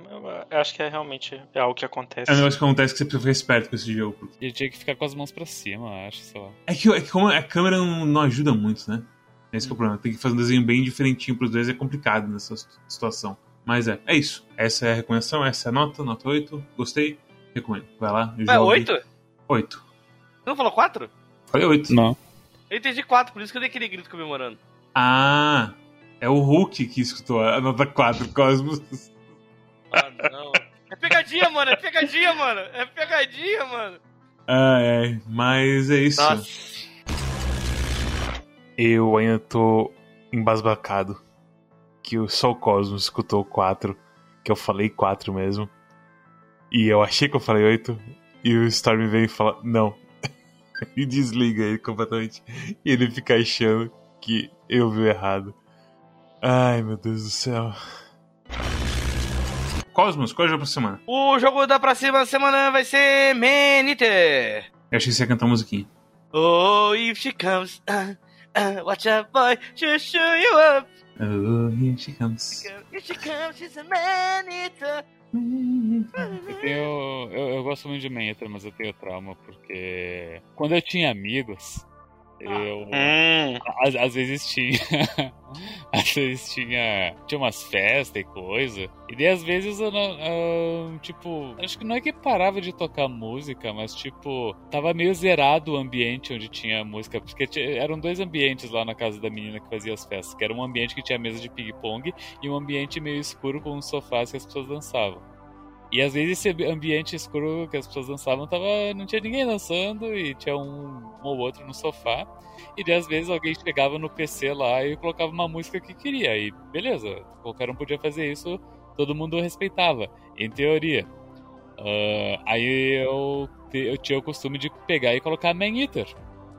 eu, acho que é realmente é algo que acontece. um negócio que acontece que você precisa ficar esperto com esse jogo. porque- Ele tinha que ficar com as mãos pra cima, eu acho, sei lá. É que, é que como a câmera não, não ajuda muito, né? Esse que é o problema. Tem que fazer um desenho bem diferentinho pros dois, é complicado nessa situ- situação. Mas é, é isso. Essa é a recomendação, essa é a nota, nota 8. Gostei, recomendo. Vai lá. Jogue. oito? 8. Você não falou quatro? Falei 8. Não. Eu entendi quatro, por isso que eu dei aquele grito comemorando. Ah, é o Hulk que escutou a nota 4, Cosmos. Ah, não. É pegadinha, mano, é pegadinha, mano. É pegadinha, mano. Ah, é, mas é isso. Nossa. Eu ainda tô embasbacado que o só o Cosmos escutou 4, que eu falei 4 mesmo. E eu achei que eu falei 8, e o Storm vem e fala, não. e desliga ele completamente. E ele fica achando que eu vi errado. Ai, meu Deus do céu. Cosmos, qual é o jogo pra semana? O jogo da próxima semana vai ser Maniter. Eu achei que você ia cantar a musiquinha. Oh, if she comes, uh, uh, watch out, boy, she'll show you up. Oh, here she comes. If she comes, she's a Maniter. Eu, tenho, eu, eu gosto muito de Manhattan, mas eu tenho trauma, porque quando eu tinha amigos, eu. Hum, Às, às vezes tinha. às vezes tinha. Tinha umas festas e coisa. E daí às vezes eu não. ah, tipo. Acho que não é que parava de tocar música, mas tipo. Tava meio zerado o ambiente onde tinha música. Porque eram dois ambientes lá na casa da menina que fazia as festas. Que era um ambiente que tinha mesa de ping-pong e um ambiente meio escuro com uns sofás que as pessoas dançavam. E às vezes esse ambiente escuro que as pessoas dançavam tava, não tinha ninguém dançando e tinha um, um ou outro no sofá. E daí, às vezes alguém chegava no PC lá e colocava uma música que queria. E beleza, qualquer um podia fazer isso, todo mundo respeitava, em teoria. Ah, aí eu, eu tinha o costume de pegar e colocar Man Eater.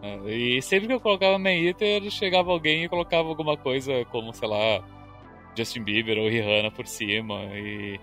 Ah, e sempre que eu colocava Man Eater, chegava alguém e colocava alguma coisa como, sei lá, Justin Bieber ou Rihanna por cima. E.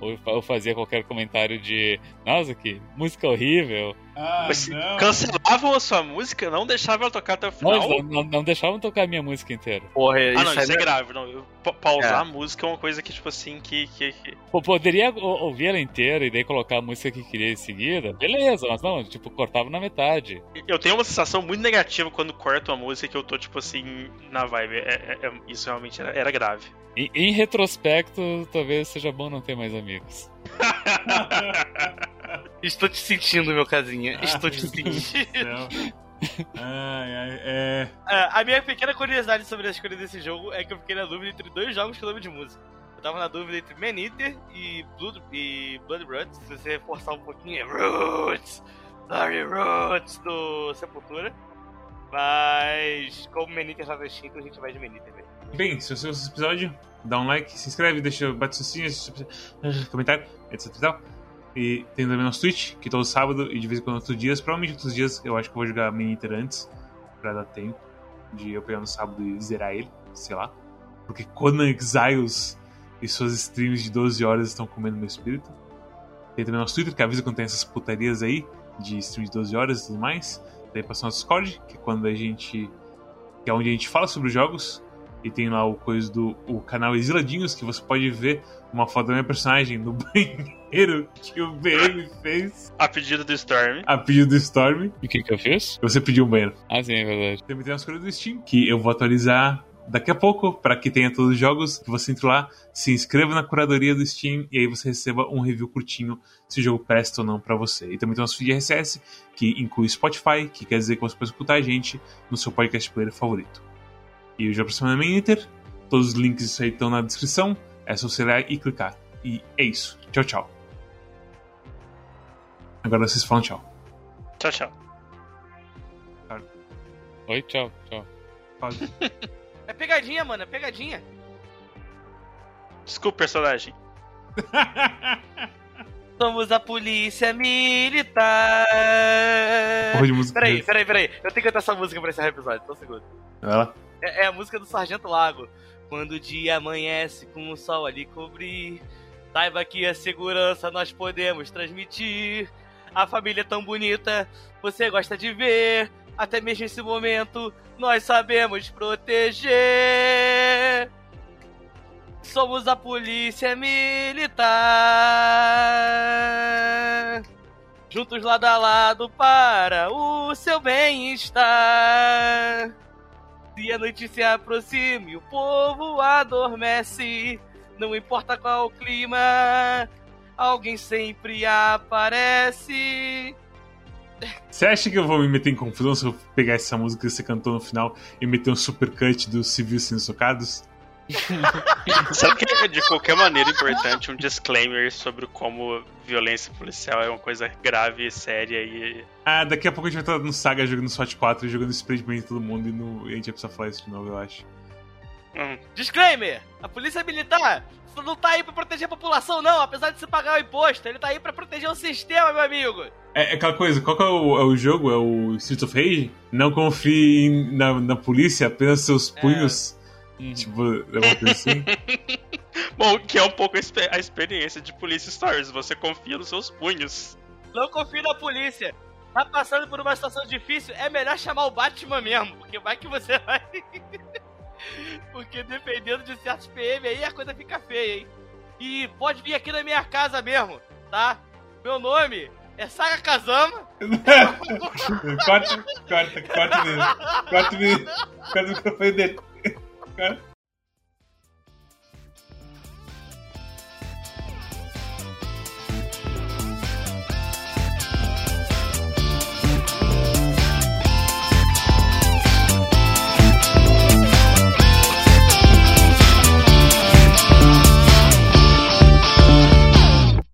Ou ou fazia qualquer comentário de. Nossa, que música horrível. Ah, Mas cancelavam a sua música, não deixavam ela tocar até o Não, final. não, não- não deixavam tocar a minha música inteira. Porra, Ah, não, isso, isso é aí grave. Não, eu- pa- pausar É. a música é uma coisa que, tipo assim, que. que, que- Pô, poderia ouvir ela inteira e daí colocar a música que queria em seguida? Beleza, mas não, tipo, cortava na metade. Eu tenho uma sensação muito negativa quando corto uma música que eu tô, tipo assim, na vibe. É- é- é- isso realmente era, era grave. Em, em retrospecto, talvez seja bom não ter mais amigos. Estou te sentindo, meu casinha. Estou te sentindo. Céu. Ai, ai, é. Ah, a minha pequena curiosidade sobre a escolha desse jogo é que eu fiquei na dúvida entre dois jogos que eu lembro de música. Eu tava na dúvida entre Man Eater e Blood, e Blood Roots. Se você reforçar um pouquinho, é Roots! Bloody Roots do Sepultura. Mas, como Man Eater tá na Steam, então a gente vai de Man Eater mesmo. Bem, se você gostou desse episódio, dá um like, se inscreve, deixa, bate sininho, comentário, etc e tal. E tem também nosso Twitch, que todo sábado e de vez em quando outros dias. Provavelmente outros dias eu acho que eu vou jogar Mini Inter antes, pra dar tempo de eu pegar no sábado e zerar ele, sei lá. Porque Conan Exiles e suas streams de 12 horas estão comendo meu espírito. Tem também nosso Twitter, que avisa quando tem essas putarias aí, de stream de 12 horas e tudo mais. Tem passando nosso Discord, que é quando a gente. que é onde a gente fala sobre os jogos. E tem lá o coisa do o canal Exiladinhos, que você pode ver uma foto da minha personagem no banheiro que o BM fez A pedido do Storm. a pedido do Storm. E o que que eu fiz? Você pediu um banheiro. Ah, sim, é verdade. Também tem a escolha do Steam, que eu vou atualizar daqui a pouco, para que tenha todos os jogos, que você entre lá, se inscreva na curadoria do Steam e aí você receba um review curtinho se o jogo presta ou não para você. E também tem o nosso feed RSS, que inclui Spotify, que quer dizer que você pode escutar a gente no seu podcast player favorito. E o semana é Inter, todos os links disso aí estão na descrição, é só você ler e clicar. E é isso. Tchau, tchau. Agora vocês falam tchau. Tchau, tchau. Oi, tchau, tchau. É pegadinha, mano, é pegadinha. Desculpa, personagem. Somos a polícia militar. Porra de música. Peraí, peraí, peraí. Eu tenho que cantar essa música pra encerrar o episódio, só um segundo. É, é a música do Sargento Lago. Quando o dia amanhece com o sol ali cobrir, saiba que a segurança nós podemos transmitir. A família é tão bonita, você gosta de ver. Até mesmo esse momento, nós sabemos proteger. Somos a polícia militar. Juntos lado a lado para o seu bem-estar. Se a noite se aproxima e o povo adormece, não importa qual o clima, alguém sempre aparece. Você acha que eu vou me meter em confusão se eu pegar essa música que você cantou no final e meter um supercut dos civis sendo socados? Sabe que é de qualquer maneira importante um disclaimer sobre como violência policial é uma coisa grave e séria e. Ah, daqui a pouco a gente vai estar no Saga jogando SWAT 4 e jogando spray de todo mundo e, no... e a gente vai precisar falar isso de novo, eu acho. Hum, Disclaimer: a polícia militar não tá aí pra proteger a população, não, apesar de se pagar o imposto. Ele tá aí pra proteger o sistema, meu amigo. É, é aquela coisa, qual que é o, é o jogo? É o Streets of Rage? Não confie em- na, na polícia, apenas seus punhos. Uhum. Tipo, é uma coisa assim. Bom, que é um pouco a expe- a experiência de Police Stories. Você confia nos seus punhos. Não confie na polícia. Tá passando por uma situação difícil, é melhor chamar o Batman mesmo, porque vai que você vai. porque dependendo de certos PM aí, a coisa fica feia, hein? E pode vir aqui na minha casa mesmo, tá? Meu nome é Saga Kazama. corta, corta, corta mesmo. Corta mesmo. Corta o microfone dele. Corta.